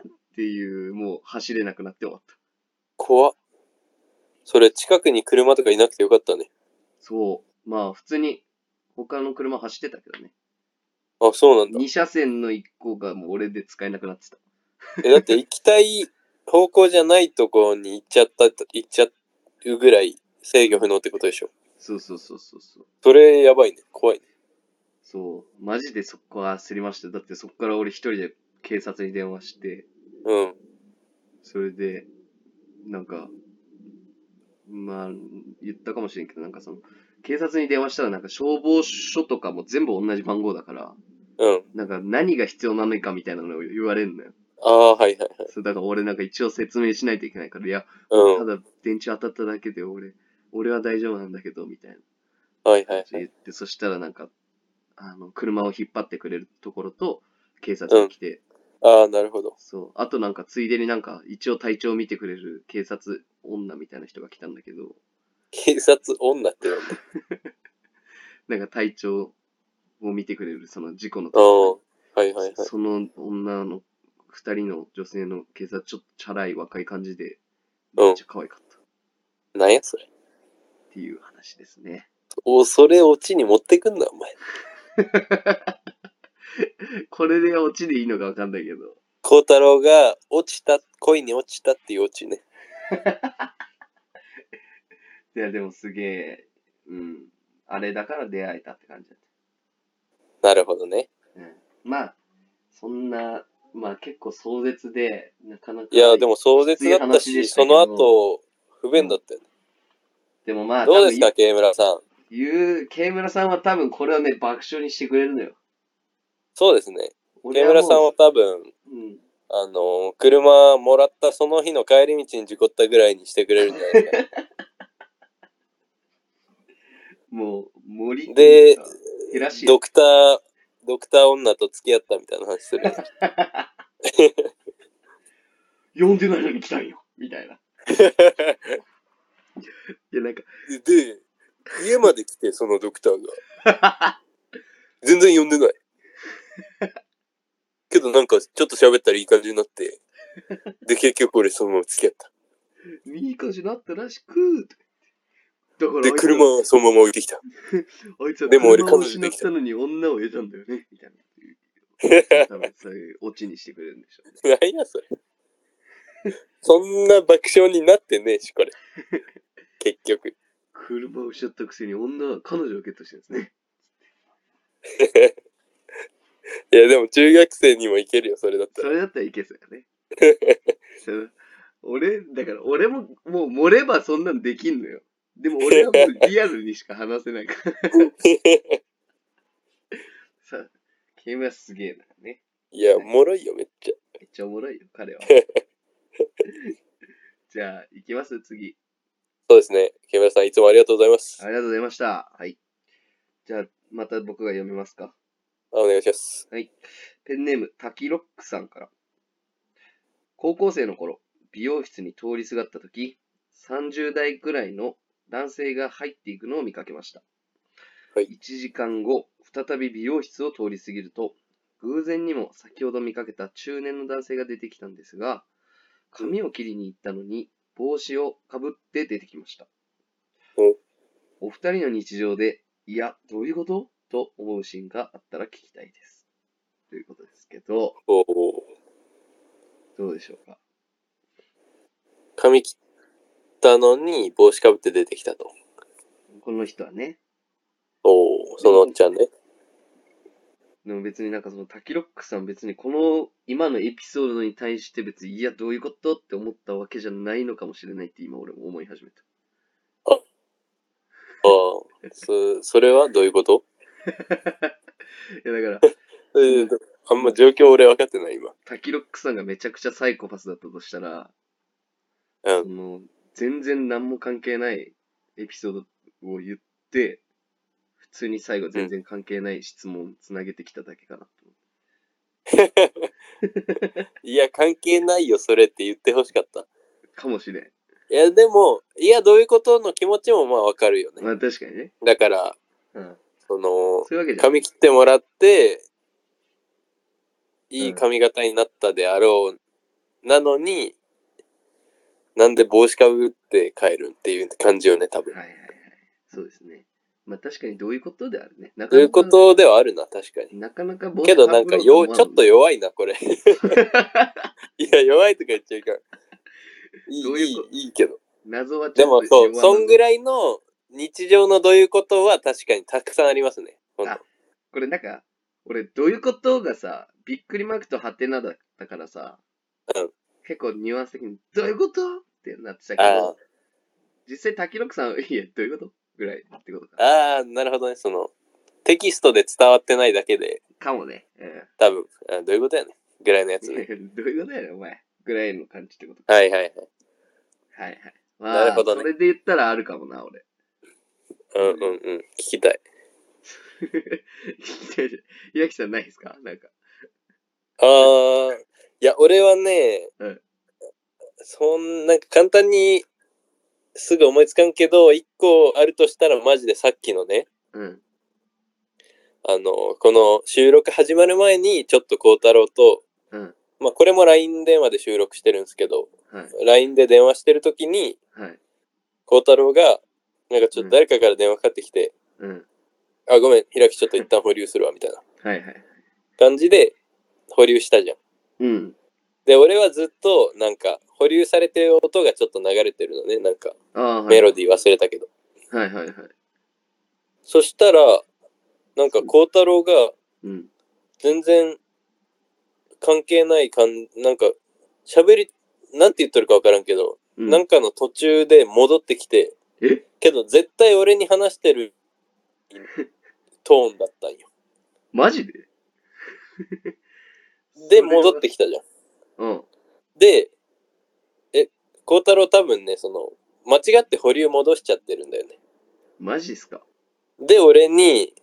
ーっていう、もう走れなくなって終わった。怖っ。それ、近くに車とかいなくてよかったね。そう。まあ、普通に、他の車走ってたけどね。あ、そうなんだ。2車線の1個がもう俺で使えなくなってた。え、だって行きたい方向じゃないとこに行っちゃった、行っちゃうぐらい制御不能ってことでしょ。そうそうそうそうそう。それ、やばいね。怖いね。そう。マジでそこは焦りました。だってそこから俺一人で警察に電話して、うん。それで、なんか、まあ、言ったかもしれんけど、なんかその、警察に電話したらなんか消防署とかも全部同じ番号だから、うん。なんか何が必要なのかみたいなのを言われるのよ。ああ、はいはいはい。そうだから俺なんか一応説明しないといけないから、いや、うん。ただ電池当たっただけで俺、俺は大丈夫なんだけど、みたいな。はいはいはい。言って、そしたらなんか、あの、車を引っ張ってくれるところと、警察が来て、ああ、なるほど。そう。あとなんか、ついでになんか、一応体調を見てくれる警察女みたいな人が来たんだけど、警察女ってなんだ。なんか体調を見てくれる、その事故のああ、時はいはいはい。その女の二人の女性の警察ちょっとチャラい若い感じで、うんめっちゃ可愛かったっなんやそれ。ていう話ですね。お、それオチに持ってくんな、お前。これでオチでいいのかわかんないけど。孝太郎が落ちた、恋に落ちたっていうオチね。いや、でもすげえ、うん。あれだから出会えたって感じだっなるほどね。た。うん。まあ、そんな、まあ結構壮絶で、なかなか。いや、でも壮絶だったし、その後、不便だったよね。でもまあ、どうですか、慶村さん？言う、慶村さんは多分これをね、爆笑にしてくれるのよ。そうですね。慶村さんは多分、うん。あのー車もらったその日の帰り道に事故ったぐらいにしてくれるんじゃないか。もう、森でドクター、ドクター女と付き合ったみたいな話する。呼んでないのに来たんよみたいな。いや、なんか、で、家まで来て、そのドクターが。全然呼んでない。けどなんかちょっと喋ったらいい感じになって。で、結局俺そのまま付き合った。いい感じになったらしく、だからで、車はそのまま置いてきた。あいつはでも俺彼女できたのに女を得たんだよね、みたいな。多分そういうオチにしてくれるんでしょうね。何やそれ。そんな爆笑になってねえし、これ。結局。車を失ったくせに女は彼女をゲットしてるんですね。いや、でも中学生にもいけるよ、それだったら。それだったらいけそうやね。俺、だから俺ももう盛ればそんなんできんのよ。でも俺はもうリアルにしか話せないから。さあ、ケイムはすげえなね。いや、おもろいよ、めっちゃ。めっちゃおもろいよ、彼は。じゃあ、行きます次。そうですね。木村さん、いつもありがとうございます。ありがとうございました。はい。じゃあ、また僕が読みますか。あお願いします。はい。ペンネーム、タキロックさんから。高校生の頃、美容室に通りすがった時、30代くらいの男性が入っていくのを見かけました。はい1時間後、再び美容室を通り過ぎると、偶然にも先ほど見かけた中年の男性が出てきたんですが、髪を切りに行ったのに、帽子をかぶって出てきました。おお二人の日常で、いや、どういうこと？と思うシーンがあったら聞きたいです。ということですけど。どうでしょうか？髪切ったのに帽子かぶって出てきたと。この人はね。おお、そのおっちゃんね。でも別になんかそのタキロックさん別にこの今のエピソードに対して別にいやどういうことって思ったわけじゃないのかもしれないって今俺も思い始めた。ああ、そ、それはどういうこと？いやだからえーあんま状況俺分かってない、今。タキロックさんがめちゃくちゃサイコパスだったとしたら、うんその全然何も関係ないエピソードを言って、普通に最後全然関係ない質問つなげてきただけかなと思 いや、関係ないよ、それって言ってほしかった。う。かもしれん。いや、でも、いや、どういうことの気持ちもまあ分かるよね。まあ確かにね。だから、うん。その、そう。髪切ってもらって、いい髪型になったであろう。なのに、なんで帽子かぶって帰るっていう感じよね、多分。はいはいはい。そうですね。まあ確かにどういうことであるね。なかどういうこなかとではあるな、確かに。なかなか帽子けどなんかよ、ちょっと弱いな、これ。いや、弱いとか言っちゃいかん。いい、いいどういうこ、いいけど。謎はちでもそう、ょっと弱なそんぐらいの日常のどういうことは確かにたくさんありますね。あこれなんか、俺どういうことがさ、びっくりマークとハテナだったからさ、うん結構ニュアンス的にどういうこと？ってなってたけあど、実際滝六さんはいや、どういうこと？ぐらいってことか。ああ、なるほどね。その、テキストで伝わってないだけで、かもね。うん多分、あどういうことやねんぐらいのやつね。どういうことやねん、お前。ぐらいの感じってことか。はいはいはい。はいはい。まなるほどねそれで言ったらあるかもな、俺。うんうんうん。聞きたい。ひやき さんないですか？なんか。ああ、いや、俺はね、うんそんなんか簡単にすぐ思いつかんけど、一個あるとしたらマジでさっきのね、うん。あの、この収録始まる前に、ちょっと孝太郎と、うん。まあ、これも LINE 電話で収録してるんですけど、はい。LINE で電話してる時に、はい。孝太郎が、なんかちょっと誰かから電話かかってきて、うん。あ、ごめん、開きちょっと一旦保留するわ、みたいなはいはい。感じで、保留したじゃん。うん。で、俺はずっと、なんか、保留されてる音がちょっと流れてるのね、なんか。メロディー忘れたけど。はいはいはい。そしたら、なんか孝太郎がうん。全然関係ないかん、なんか喋り、なんて言ってるかわからんけど、うん、なんかの途中で戻ってきて、え？けど絶対俺に話してる トーンだったんよ。マジで？で、戻ってきたじゃん。うん。で、え、孝太郎多分ね、その、間違って保留戻しちゃってるんだよね。マジっすか？で、俺に、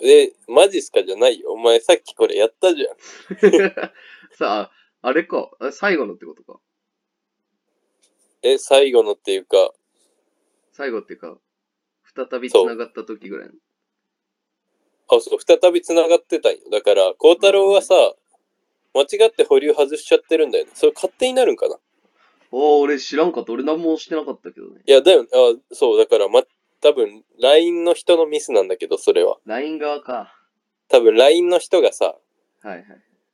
え、マジっすかじゃないよ。お前さっきこれやったじゃん。さあ、あれか。あ最後のってことか？え、最後のっていうか、最後っていうか、再び繋がった時ぐらいの。あ、そう、再び繋がってたんよ。だから、孝太郎はさ、間違って保留外しちゃってるんだよね。それ勝手になるんかな？おー、俺知らんかった。俺何もしてなかったけどね。いや、だよ、あそう、だから、ま、多分 LINE の人のミスなんだけど、それは。LINE 側か。多分 LINE の人がさ、はいはい。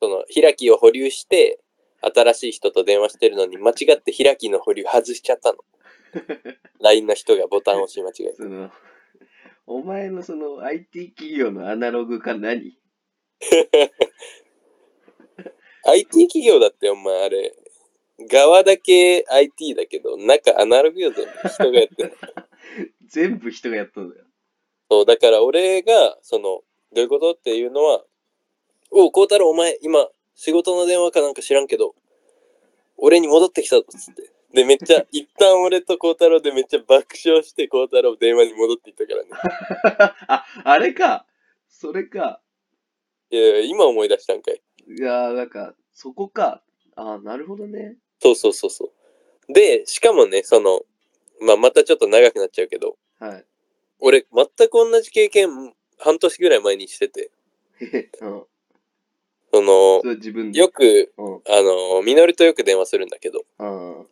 その、開きを保留して、新しい人と電話してるのに、間違って開きの保留外しちゃったの。LINE の人がボタンを押し間違えて。お前のその IT 企業のアナログか何？IT 企業だって、お前あれ、側だけ IT だけど、中アナログよ、全部人がやってるの。全部人がやったんだよ。そう、だから俺が、その、どういうことっていうのは、おう、孝太郎、お前、今、仕事の電話かなんか知らんけど、俺に戻ってきたぞ、つって。で、めっちゃ、一旦俺と孝太郎でめっちゃ爆笑して、孝太郎電話に戻っていったからね。あ、あれか。それか。いやいや、今思い出したんかい。いやー、なんか、そこか。あー、なるほどね。そうそうそうそう。で、しかもね、その、まあ、またちょっと長くなっちゃうけど、はい。俺、全く同じ経験、半年ぐらい前にしてて。うん。そのそ、れ自分で。よく、うん。あの、みのるとよく電話するんだけど、あ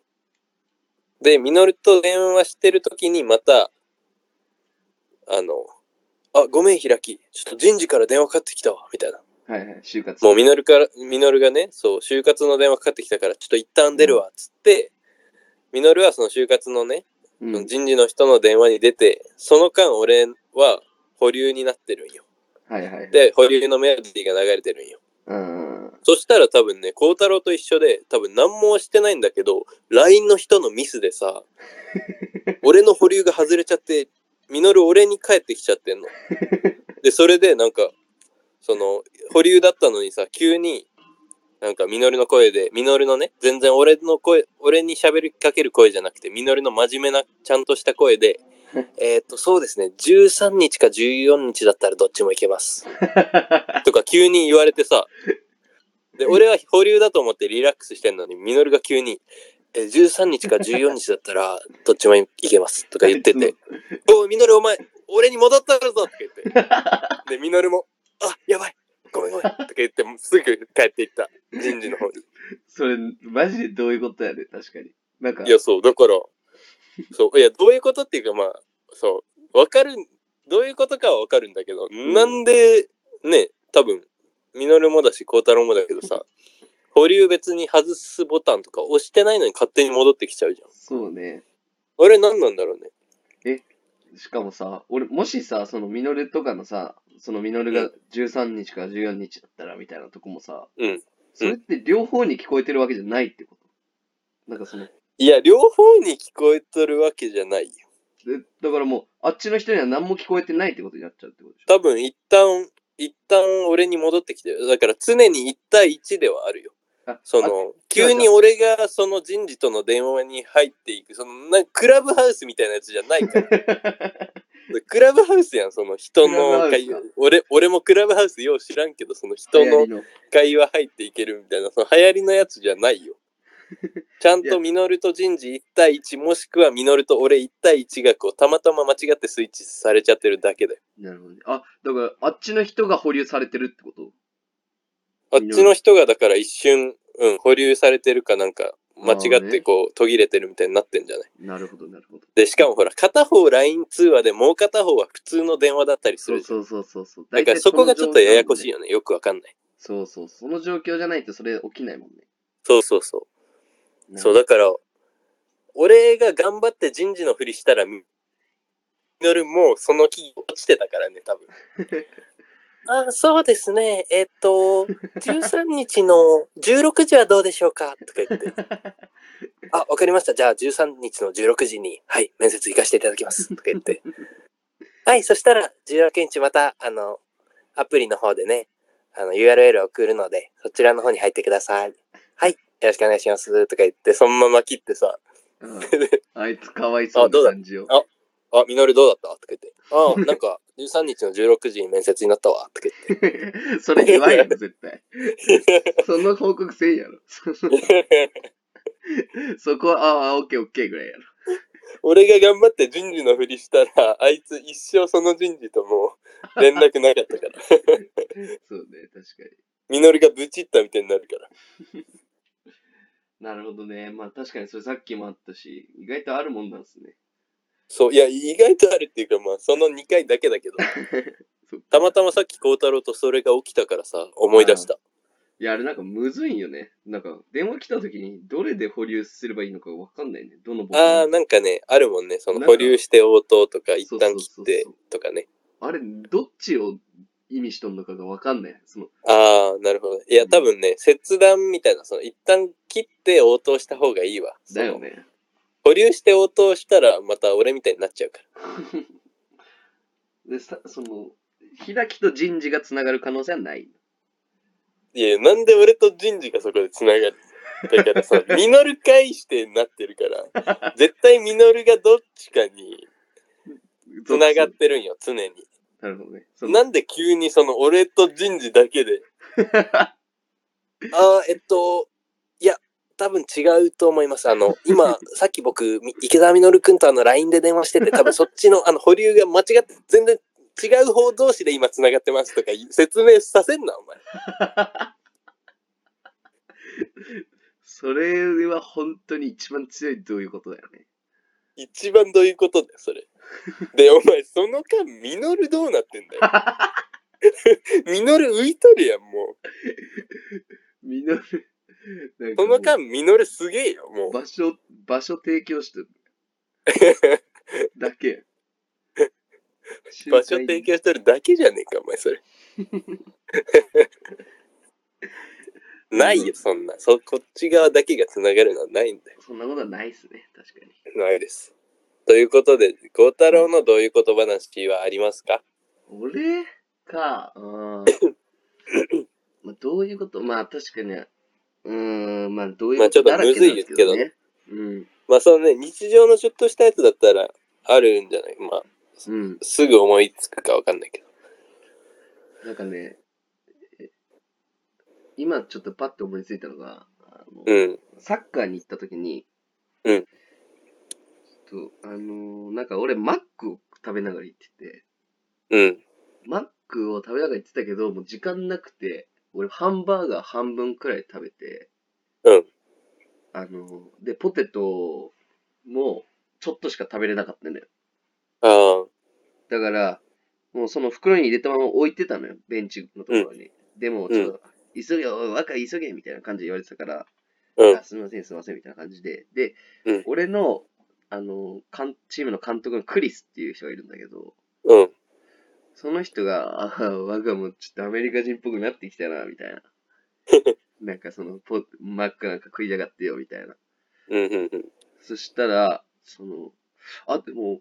で、みのると電話してるときにまた、あの、あ、ごめん、開き。ちょっと人事から電話かかってきたわ、みたいな。あ。はいはい。就活。もうみのるから、みのるがね、そう、就活の電話かかってきたから、ちょっと一旦出るわ、つって、みのるはその就活のね、うん。人事の人の電話に出て、その間俺は保留になってるんよ。はいはい。で、保留のメロディーが流れてるんよ。うん。そしたら多分ね、孝太郎と一緒で、多分何もしてないんだけど、LINE の人のミスでさ、俺の保留が外れちゃって、ミノル俺に帰ってきちゃってんの。で、それでなんか、その、保留だったのにさ、急に、なんかミノルの声で、ミノルのね、全然俺の声、俺に喋りかける声じゃなくて、ミノルの真面目な、ちゃんとした声で、えーっと、そうですね、13日か14日だったらどっちもいけます。とか急に言われてさ、で、俺は保留だと思ってリラックスしてんのに、ミノルが急に、え、13日か14日だったら、どっちもいけます。とか言ってて、おい、ミノルお前、俺に戻ったぞとか言って。で、ミノルも、あ、やばい、ごめんごめん。とか言って、すぐ帰っていった。人事の方に。それ、マジでどういうことやね確かに。なんか、いや、そう、だから、そう、いや、どういうことっていうか、まあ、そう、わかる、どういうことかはわかるんだけど、んなんで、ね、多分、ミノルもだし、孝太郎もだけどさ、保留別に外すボタンとか押してないのに勝手に戻ってきちゃうじゃん。そうね。あれ何なんだろうね。しかもさ、俺、もしさ、そのミノルとかのさ、そのミノルが13日から14日だったらみたいなとこもさ、うん。それって両方に聞こえてるわけじゃないってこと？なんかその、いや、両方に聞こえとるわけじゃないよ。でだからもう、あっちの人には何も聞こえてないってことになっちゃうってことでしょ？多分、一旦、一旦俺に戻ってきてる。だから常に1対1ではあるよ。あその、急に俺がその人事との電話に入っていく、その、なクラブハウスみたいなやつじゃないから。クラブハウスやん、その人の会ウスか俺、俺もクラブハウスよう知らんけど、その人の会話入っていけるみたいな、その流行りのやつじゃないよ。ちゃんとミノルと人事1対1もしくはミノルと俺1対1がこうたまたま間違ってスイッチされちゃってるだけで。なるほどね。あ、だから、あっちの人が保留されてるってこと？あっちの人がだから一瞬、うん、保留されてるかなんか間違ってこう途切れてるみたいになってんじゃない？なるほど、なるほど。で、しかもほら、片方 LINE 通話でもう片方は普通の電話だったりする。そうそうそうそう。だからそこがちょっとややこしいよ。よね。よくわかんない。そうそう。その状況じゃないとそれ起きないもんね。そうそうそう。そう、だから、俺が頑張って人事のふりしたら、ミノルもその気落ちてたからね、多分。あ、そうですね。えっと、13日の16時はどうでしょうか？とか言って。あ、わかりました。じゃあ13日の16時に、はい、面接行かせていただきます。とか言って。はい、そしたら16日また、あの、アプリの方でね、あの、URL を送るので、そちらの方に入ってください。はい、よろしくお願いします。とか言って、そのまま切ってさ、うん あいつかわいそうな感じを。ああ、みのるどうだった？とか言って。あ、なんか、13日の16時に面接になったわ。とか言って。それ言わんやろ、絶対。その報告せんやろ。そこは、ああ、オッケーオッケーぐらいやろ。俺が頑張って人事のふりしたら、あいつ一生その人事ともう連絡なかったから。そうね、確かに。みのるがブチったみたいになるから。なるほどね。まあ確かにそれさっきもあったし、意外とあるもんなんですね。そう、いや、意外とあるっていうか、まあ、その2回だけだけど、たまたまさっき孝太郎とそれが起きたからさ、思い出した。いや、あれなんかむずいんよね。なんか電話来た時にどれで保留すればいいのかわかんないね。どのボタンああ、なんかね、あるもんね。その保留して応答とか、一旦切ってとかね。あれ、どっちを意味しとんのかがわかんない。その、ああ、なるほど。いや、多分ね、切断みたいな、その一旦切って応答した方がいいわ。だよね。保留して応答したらまた俺みたいになっちゃうから。で、さその、開きと人事がつながる可能性はない。いや、なんで俺と人事がそこで繋がるだからさ、ミノル返してなってるから、絶対ミノルがどっちかに繋がってるんよ、常に。なるほどね。そのなんで急にその俺と人事だけで、ああ、えっと、いや、多分違うと思います。あの、今、さっき僕、み池田稔君とあの LINE で電話してて、多分そっちのあの保留が間違って、全然違う方同士で今繋がってますとか説明させんな、お前。それは本当に一番強いどういうことだよね。一番どういうことだよ、それ。で、お前、その間、ミノルどうなってんだよ。ミノル浮いとるやん、もみんな、なんう。かその間、ミノルすげえよ、もう。場所、場所提供してる だけ。場所提供してるだけじゃねえか、お前、それ。ないよ、そんな。そ、こっち側だけが繋がるのはないんだよ。そんなことはないっすね、確かに。ないです。ということで、孝太郎のどういう言葉話はありますか？俺か、うーん。まあ、どういうこと？まあ確かに、うーん、まあどういうまあちょっとむずいですね。うん。まあ、そのね、日常のちょっとしたやつだったら、あるんじゃない？まあ、うん。すぐ思いつくかわかんないけど。なんかね、え今ちょっとパッと思いついたのが、あのうん。サッカーに行った時に、うんちょっと、あのーなんか俺マックを食べながら行ってて、うん。マックを食べながら行ってたけど、もう時間なくて、俺ハンバーガー半分くらい食べて、うん。あのーで、ポテトもちょっとしか食べれなかったんだよ。ああ。だから、もうその袋に入れたまま置いてたのよ、ベンチのところに。でも、ちょっと、急げよ、おい若い急げみたいな感じで言われてたから、うんあ。すみません、すみません、みたいな感じで。で、うん俺の、あの、かんチームの監督のクリスっていう人がいるんだけど、うん。その人が、ああ、我がもちょっとアメリカ人っぽくなってきたな、みたいな。なんかそのポ、マックなんか食いやがってよ、みたいな。うん。うん。うん。そしたら、その、あ、でも、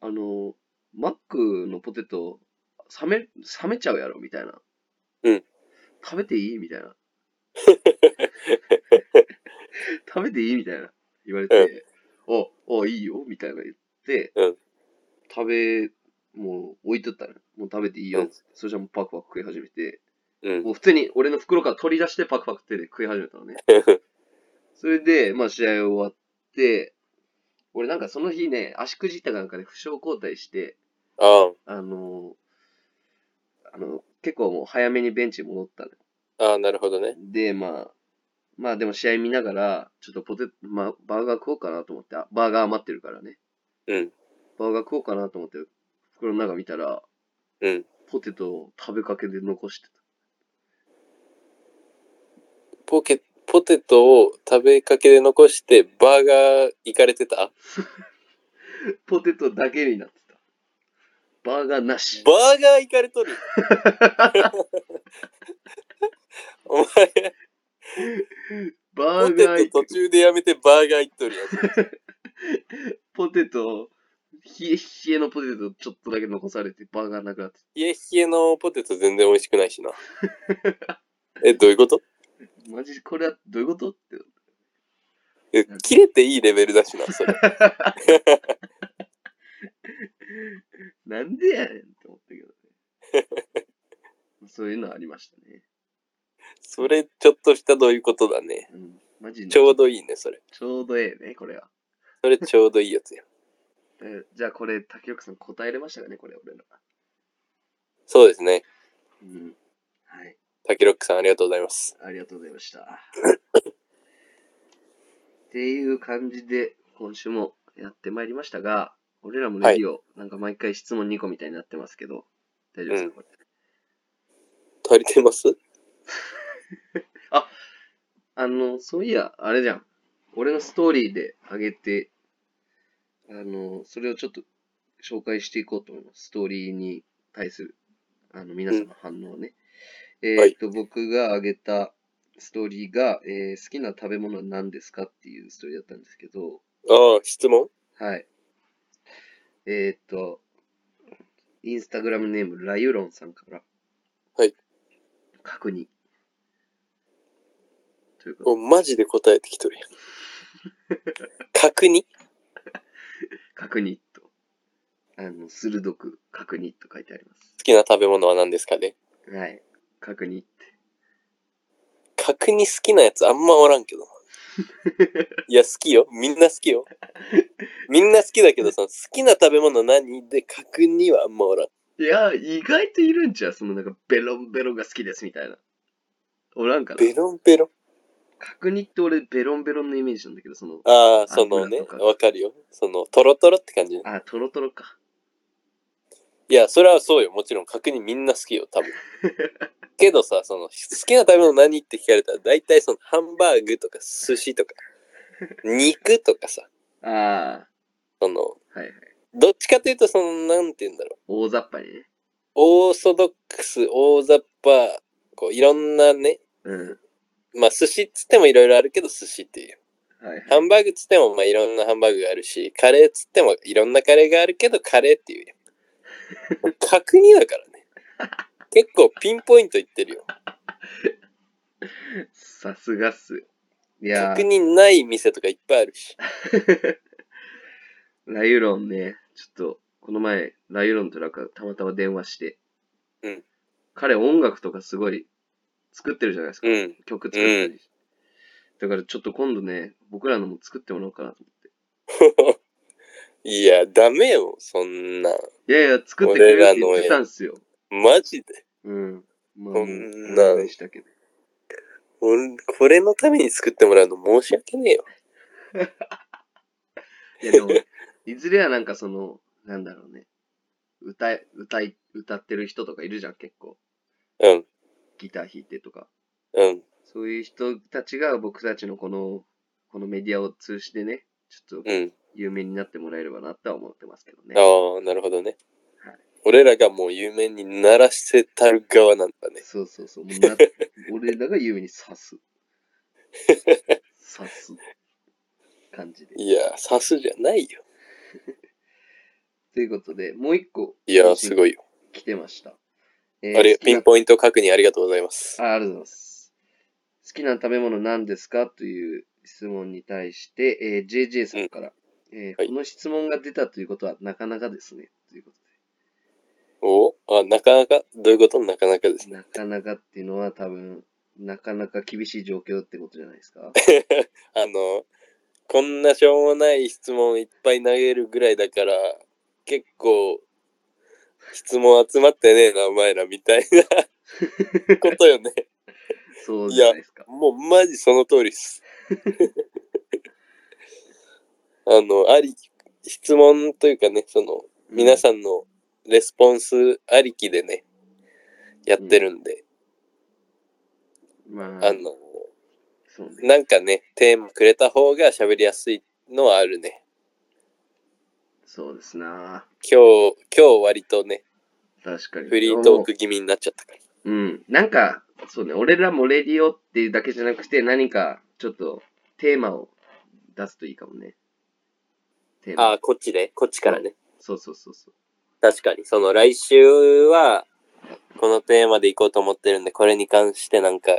あの、マックのポテト、冷め、冷めちゃうやろ、みたいな。うん。食べていい？みたいな。食べていい？みたいな。言われて、お、お、いいよ、みたいな言って、うん食べ、もう置いとったの。もう食べていいよ、うんそしたらもうパクパク食い始めて、うん。もう普通に俺の袋から取り出してパクパク手で食い始めたのね。そ それで、まあ試合終わって、俺なんかその日ね、足くじったかなんかで負傷交代して、ああのあの、結構もう早めにベンチに戻ったのああ、なるほどね。で、まあ、まあでも試合見ながら、ちょっとポテト、まあ、バーガー食おうかなと思って、あバーガー余ってるからね。うん。バーガー食おうかなと思って、袋の中見たら、うん。ポテトを食べかけで残してた。ポケ、ポテトを食べかけで残して、バーガー行かれてた？ポテトだけになってた。バーガーなし。バーガー行かれとる。お前、バポテーガート途中でやめてバーガー行っとるやん。ポテト、冷え冷えのポテトちょっとだけ残されて、バーガーなくなってた。冷え冷えのポテト全然美味しくないしな。え、どういうこと？マジ、これはどういうこと？って。え切れていいレベルだしな、それ。なんでやねんって思ったけどね。そういうのありましたね。それ、ちょっとしたどういうことだね。うん。マジでちょうどいいね、それ。ちょうどええね、これは。それちょうどいいやつや。えじゃあこれ、竹岡さん答えれましたかね、これ、俺ら。そうですね。うん。はい。タキロックさんありがとうございます。ありがとうございました。っていう感じで、今週もやってまいりましたが、俺らもレディオ、なんか毎回質問2個みたいになってますけど、大丈夫ですか、これ？足りてます？あの、そういや、あれじゃん。俺のストーリーで上げて、あの、それをちょっと紹介していこうと思います。ストーリーに対する、あの、皆さんの反応をね。えーっと、僕が上げたストーリーが、えー好きな食べ物は何ですかっていうストーリーだったんですけど、ああ、質問？はい。えーっと、インスタグラムネーム、ラユロンさんから。はい。確認。ということお、マジで答えてきとるやん。確認？確認と、あの、鋭く確認と書いてありま好きな食べ物は何ですかね？す。はい。確認って。角煮好きなやつあんまおらんけど。いや、好きよ。みんな好きよ。みんな好きだけど、その好きな食べ物何で角煮はあんまおらん。いや、意外といるんちゃう？そのなんか、ベロンベロンが好きですみたいな。おらんかな？ベロンベロン。角煮って俺、ベロンベロンのイメージなんだけど、その、ああ、そのね、油とかわかるよ。その、トロトロって感じ。あ、トロトロか。いや、それはそうよ。もちろん角煮みんな好きよ、多分。けどさ、その、好きな食べ物何って聞かれたら、大体その、ハンバーグとか寿司とか、肉とかさ、あその、あ、はいはい。どっちかというと、その、なんて言うんだろう。大雑把に？ね。オーソドックス、大雑把、こう、いろんなね、うん。まあ、寿司っつってもいろいろあるけど、寿司っていう。はいはい。ハンバーグっつっても、まあ、いろんなハンバーグがあるし、カレーっつってもいろんなカレーがあるけど、カレーっていうよ。角煮だからね。結構ピンポイントいってるよ。さすがっすよ。いや角煮ない店とかいっぱいあるし。ラユロンね、ちょっと、この前、ラユロンとなんかたまたま電話して、うん。彼音楽とかすごい作ってるじゃないですか。うん。曲作ったり。だからちょっと今度ね、僕らのも作ってもらおうかなと思って。いや、ダメよ、そんな。いやいや、作ってくれるって言ってたんすよ。マジで。うん。まあ、そもんなうお願いしたけど。俺これのために作ってもらうの申し訳ねえよ。いやでも、いずれはなんかその、なんだろうね。歌い、歌い、歌ってる人とかいるじゃん、結構。うん、ギター弾いてとか。うん。そういう人たちが僕たちのこの、このメディアを通じてね、ちょっとうん。有名になってもらえればなとは思ってますけどね。ああ、なるほどねはい。俺らがもう有名にならせたる側なんだね。そうそうそう。もうな 俺らが有名に刺す。刺す感じで。いや、さすじゃないよ。ということで、もう一個いや、すごいよ。来てました。えあれ、ピンポイント確認ありがとうございます。あありがとうございます。好きな食べ物何ですか？という質問に対して、えー JJ さんから、えーはいこの質問が出たということはなかなかですね。ということおあ、なかなか、どういうこと？なかなかですで。ね。なかなかっていうのは多分、なかなか厳しい状況ってことじゃないですか。あの、こんなしょうもない質問いっぱい投げるぐらいだから、結構、質問集まってねえな、お前らみたいな ことよね。そうじゃないですか。もうマジその通りっす。あの、あり、質問というかね、その、皆さんのレスポンスありきでね、やってるんで、ん、まあ、あの、そうね。なんかね、テーマくれた方が喋りやすいのはあるね。そうですな。今日、今日割とね、確かに。フリートーク気味になっちゃったから。うん。なんか、そうね、俺らもレディオっていうだけじゃなくて、何かちょっとテーマを出すといいかもね。テーマ。ああ、こっちでこっちからね。そうそうそうそう。確かに。その来週は、このテーマでいこうと思ってるんで、これに関してなんか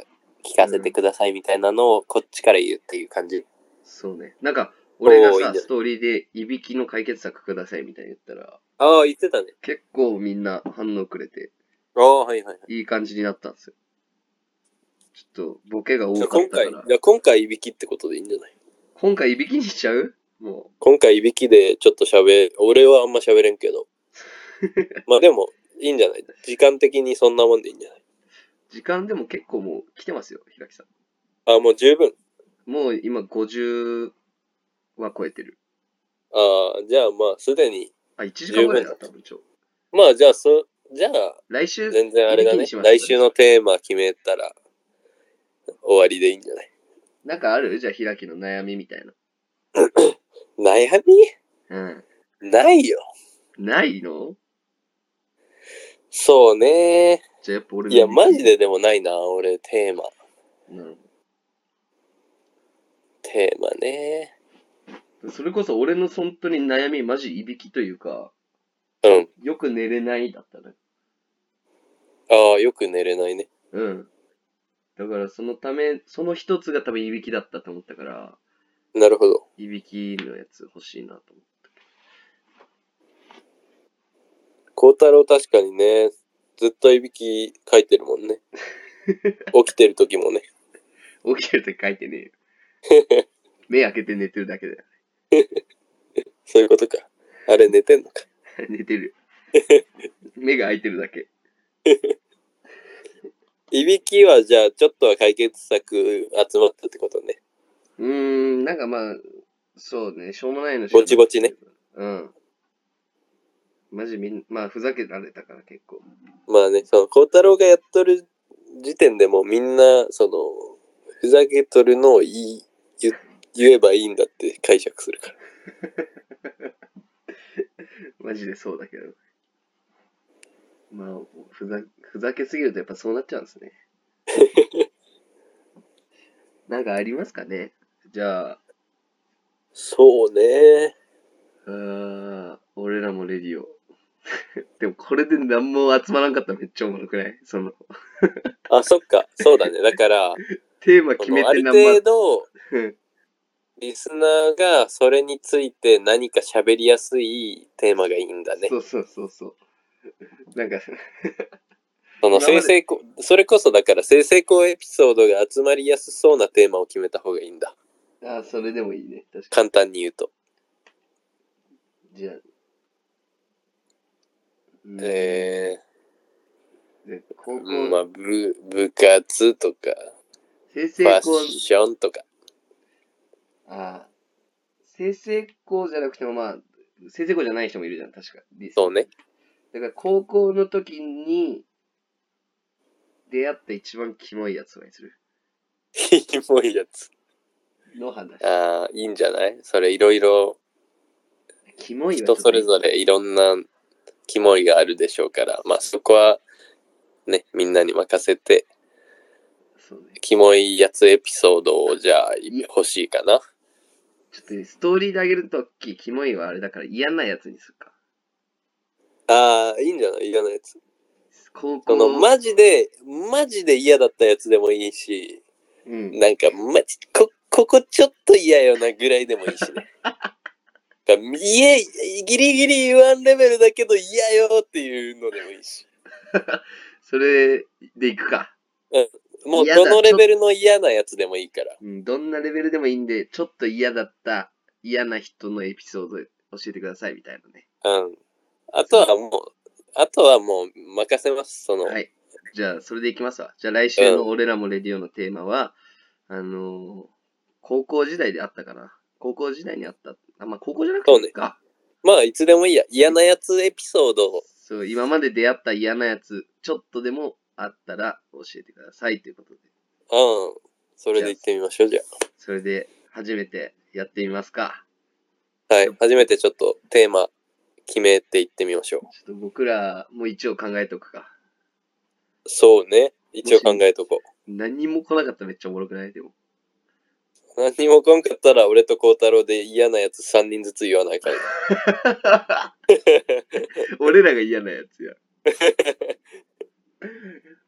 聞かせてくださいみたいなのをこっちから言うっていう感じ。そうね。なんか、俺がさ、おーいいねストーリーで、いびきの解決策くださいみたいに言ったら、ああ、言ってたね。結構みんな反応くれて、ああ、はいはいはい。いい感じになったんですよ。ちょっと、ボケが多じゃあ今回、かったからじ。ゃあ今回いびきってことでいいんじゃない？今回いびきにしちゃう？も今回いびきでちょっと喋、俺はあんま喋れんけど。まあでも、いいんじゃない？時間的にそんなもんでいいんじゃない？う時間でも結構もう来てますよ、ひらきさん。あ、もう十分？もう今50は超えてる。ああ、じゃあまあすでに、あ、1時間ぐらいだったもん、ちょ。まあじゃあそ、じゃあ来週、全然あれだねいびきにし。ます来週のテーマ決めたら終わりでいいんじゃない？なんかある？じゃあ、ひらきの悩みみたいな。悩み？うん。ないよ。ないの？そうね。じゃあやっぱ俺いや、マジ。ででもないな、俺、テーマ。うん。テーマね。それこそ俺の本当に悩み、マジいびきというか、うん。よく寝れないだったね。ああ、よく寝れないね。うん。だからそのため、その一つが多分いびきだったと思ったから、なるほど。いびきのやつ欲しいなと思孝太郎確かにね、ずっといびき書いてるもんね。起きてる時もね。って。起きてるとき書いてねえよ。目開けて寝てるだけだよ。そういうことか。あれ寝てんのか。寝てる。目が開いてるだけ。いびきはじゃあちょっとは解決策集まったってことね。うーん、なんかまあ、そうね、しょうもないのしぼちぼちね。うん。マジみんまあ、ふざけられたから結構。まあね、その孝太郎がやっとる時点でもうみんな、その、ふざけとるのを言い言言えばいいんだって解釈するから。マジでそうだけど。まあ、ふざふざけすぎるとやっぱそうなっちゃうんですね。なんかありますかね？じゃあ、そうね。あー俺らもレディオ。でもこれで何も集まらんかったらめっちゃおもろくない？その、あ、そっか。そうだね。だから、テーマ決めそのある程度、うんリスナーがそれについて何か喋りやすいテーマがいいんだね。そうそうそうそう。なんか、その生成こ、それこそだから生成校エピソードが集まりやすそうなテーマを決めた方がいいんだ。あーそれでもいいね。確か簡単に言うと。に。じゃあ。うんえで高校、ー、まあ、部、部活とか、生ファ成校ッションとか。ああ。生成校じゃなくてもまあ、生成校じゃない人もいるじゃん、確か。リスそうね。だから高校の時に出会った一番キモいやつをにする？キモいやつ。の話。ああ、いいんじゃない？それいろいろ、キモいは人それぞれいろんなキモいがあるでしょうから、まあそこは、ね、みんなに任せて、そうね。キモいやつエピソードをじゃあ欲しいかな。ちょっとねストーリーであげるとき、キモいはあれだから嫌なやつにするか。ああ、いいんじゃない？嫌なやつ。高校その、マジで、マジで嫌だったやつでもいいし、うん。なんか、マジ、こ、ここちょっと嫌よなぐらいでもいいしね。家、ギリギリ言わんレベルだけど嫌よっていうのでもいいし。それでいくか。もう嫌だどのレベルの嫌なやつでもいいから。うん、どんなレベルでもいいんで、ちょっと嫌だった嫌な人のエピソード教えてくださいみたいなね。うん。あとはもう、あとはもう任せます。その、はい。じゃあ、それでいきますわ。じゃあ、来週の俺らもレディオのテーマは、あのー高校時代であったかな。高校時代にあった。あ、まあ、高校じゃなくてもいいか。まあいつでもいいや。嫌なやつエピソードを。そう、今まで出会った嫌なやつ、ちょっとでもあったら教えてくださいということで。うん。それで行ってみましょう、じゃそれで、初めてやってみますか。あ。はい。初めてちょっとテーマ決めていってみましょう。ちょっと僕らも一応考えとくか。そうね。一応考えとこう。何にも来なかったらめっちゃおもろくない？でも。何にも来んかったら俺と孝太郎で嫌なやつ3人ずつ言わないから。俺らが嫌なやつや。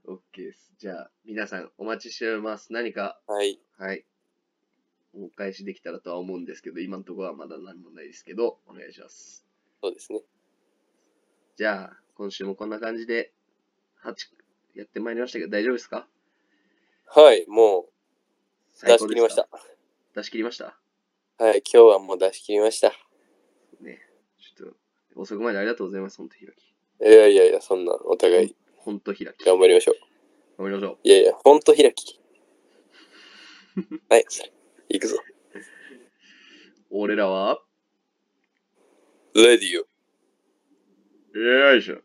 オッケーです。じゃあ、皆さんお待ちしております。何か、はい。はい。お返しできたらとは思うんですけど、今のところはまだ何もないですけど、お願いします。そうですね。じゃあ、今週もこんな感じで、8、やってまいりましたけど、大丈夫ですか？はい。もう出し切りました。出し切りました？はい。今日はもう出し切りました。ね。ちょっと、遅くまでありがとうございます、ほんとひらき。いやいやいや、そんなお互いほんとひらき。頑張りましょう。頑張りましょう。いやいや、ほんと開き。はい、それ。行くぞ。俺らは、レディオ。よいしょ。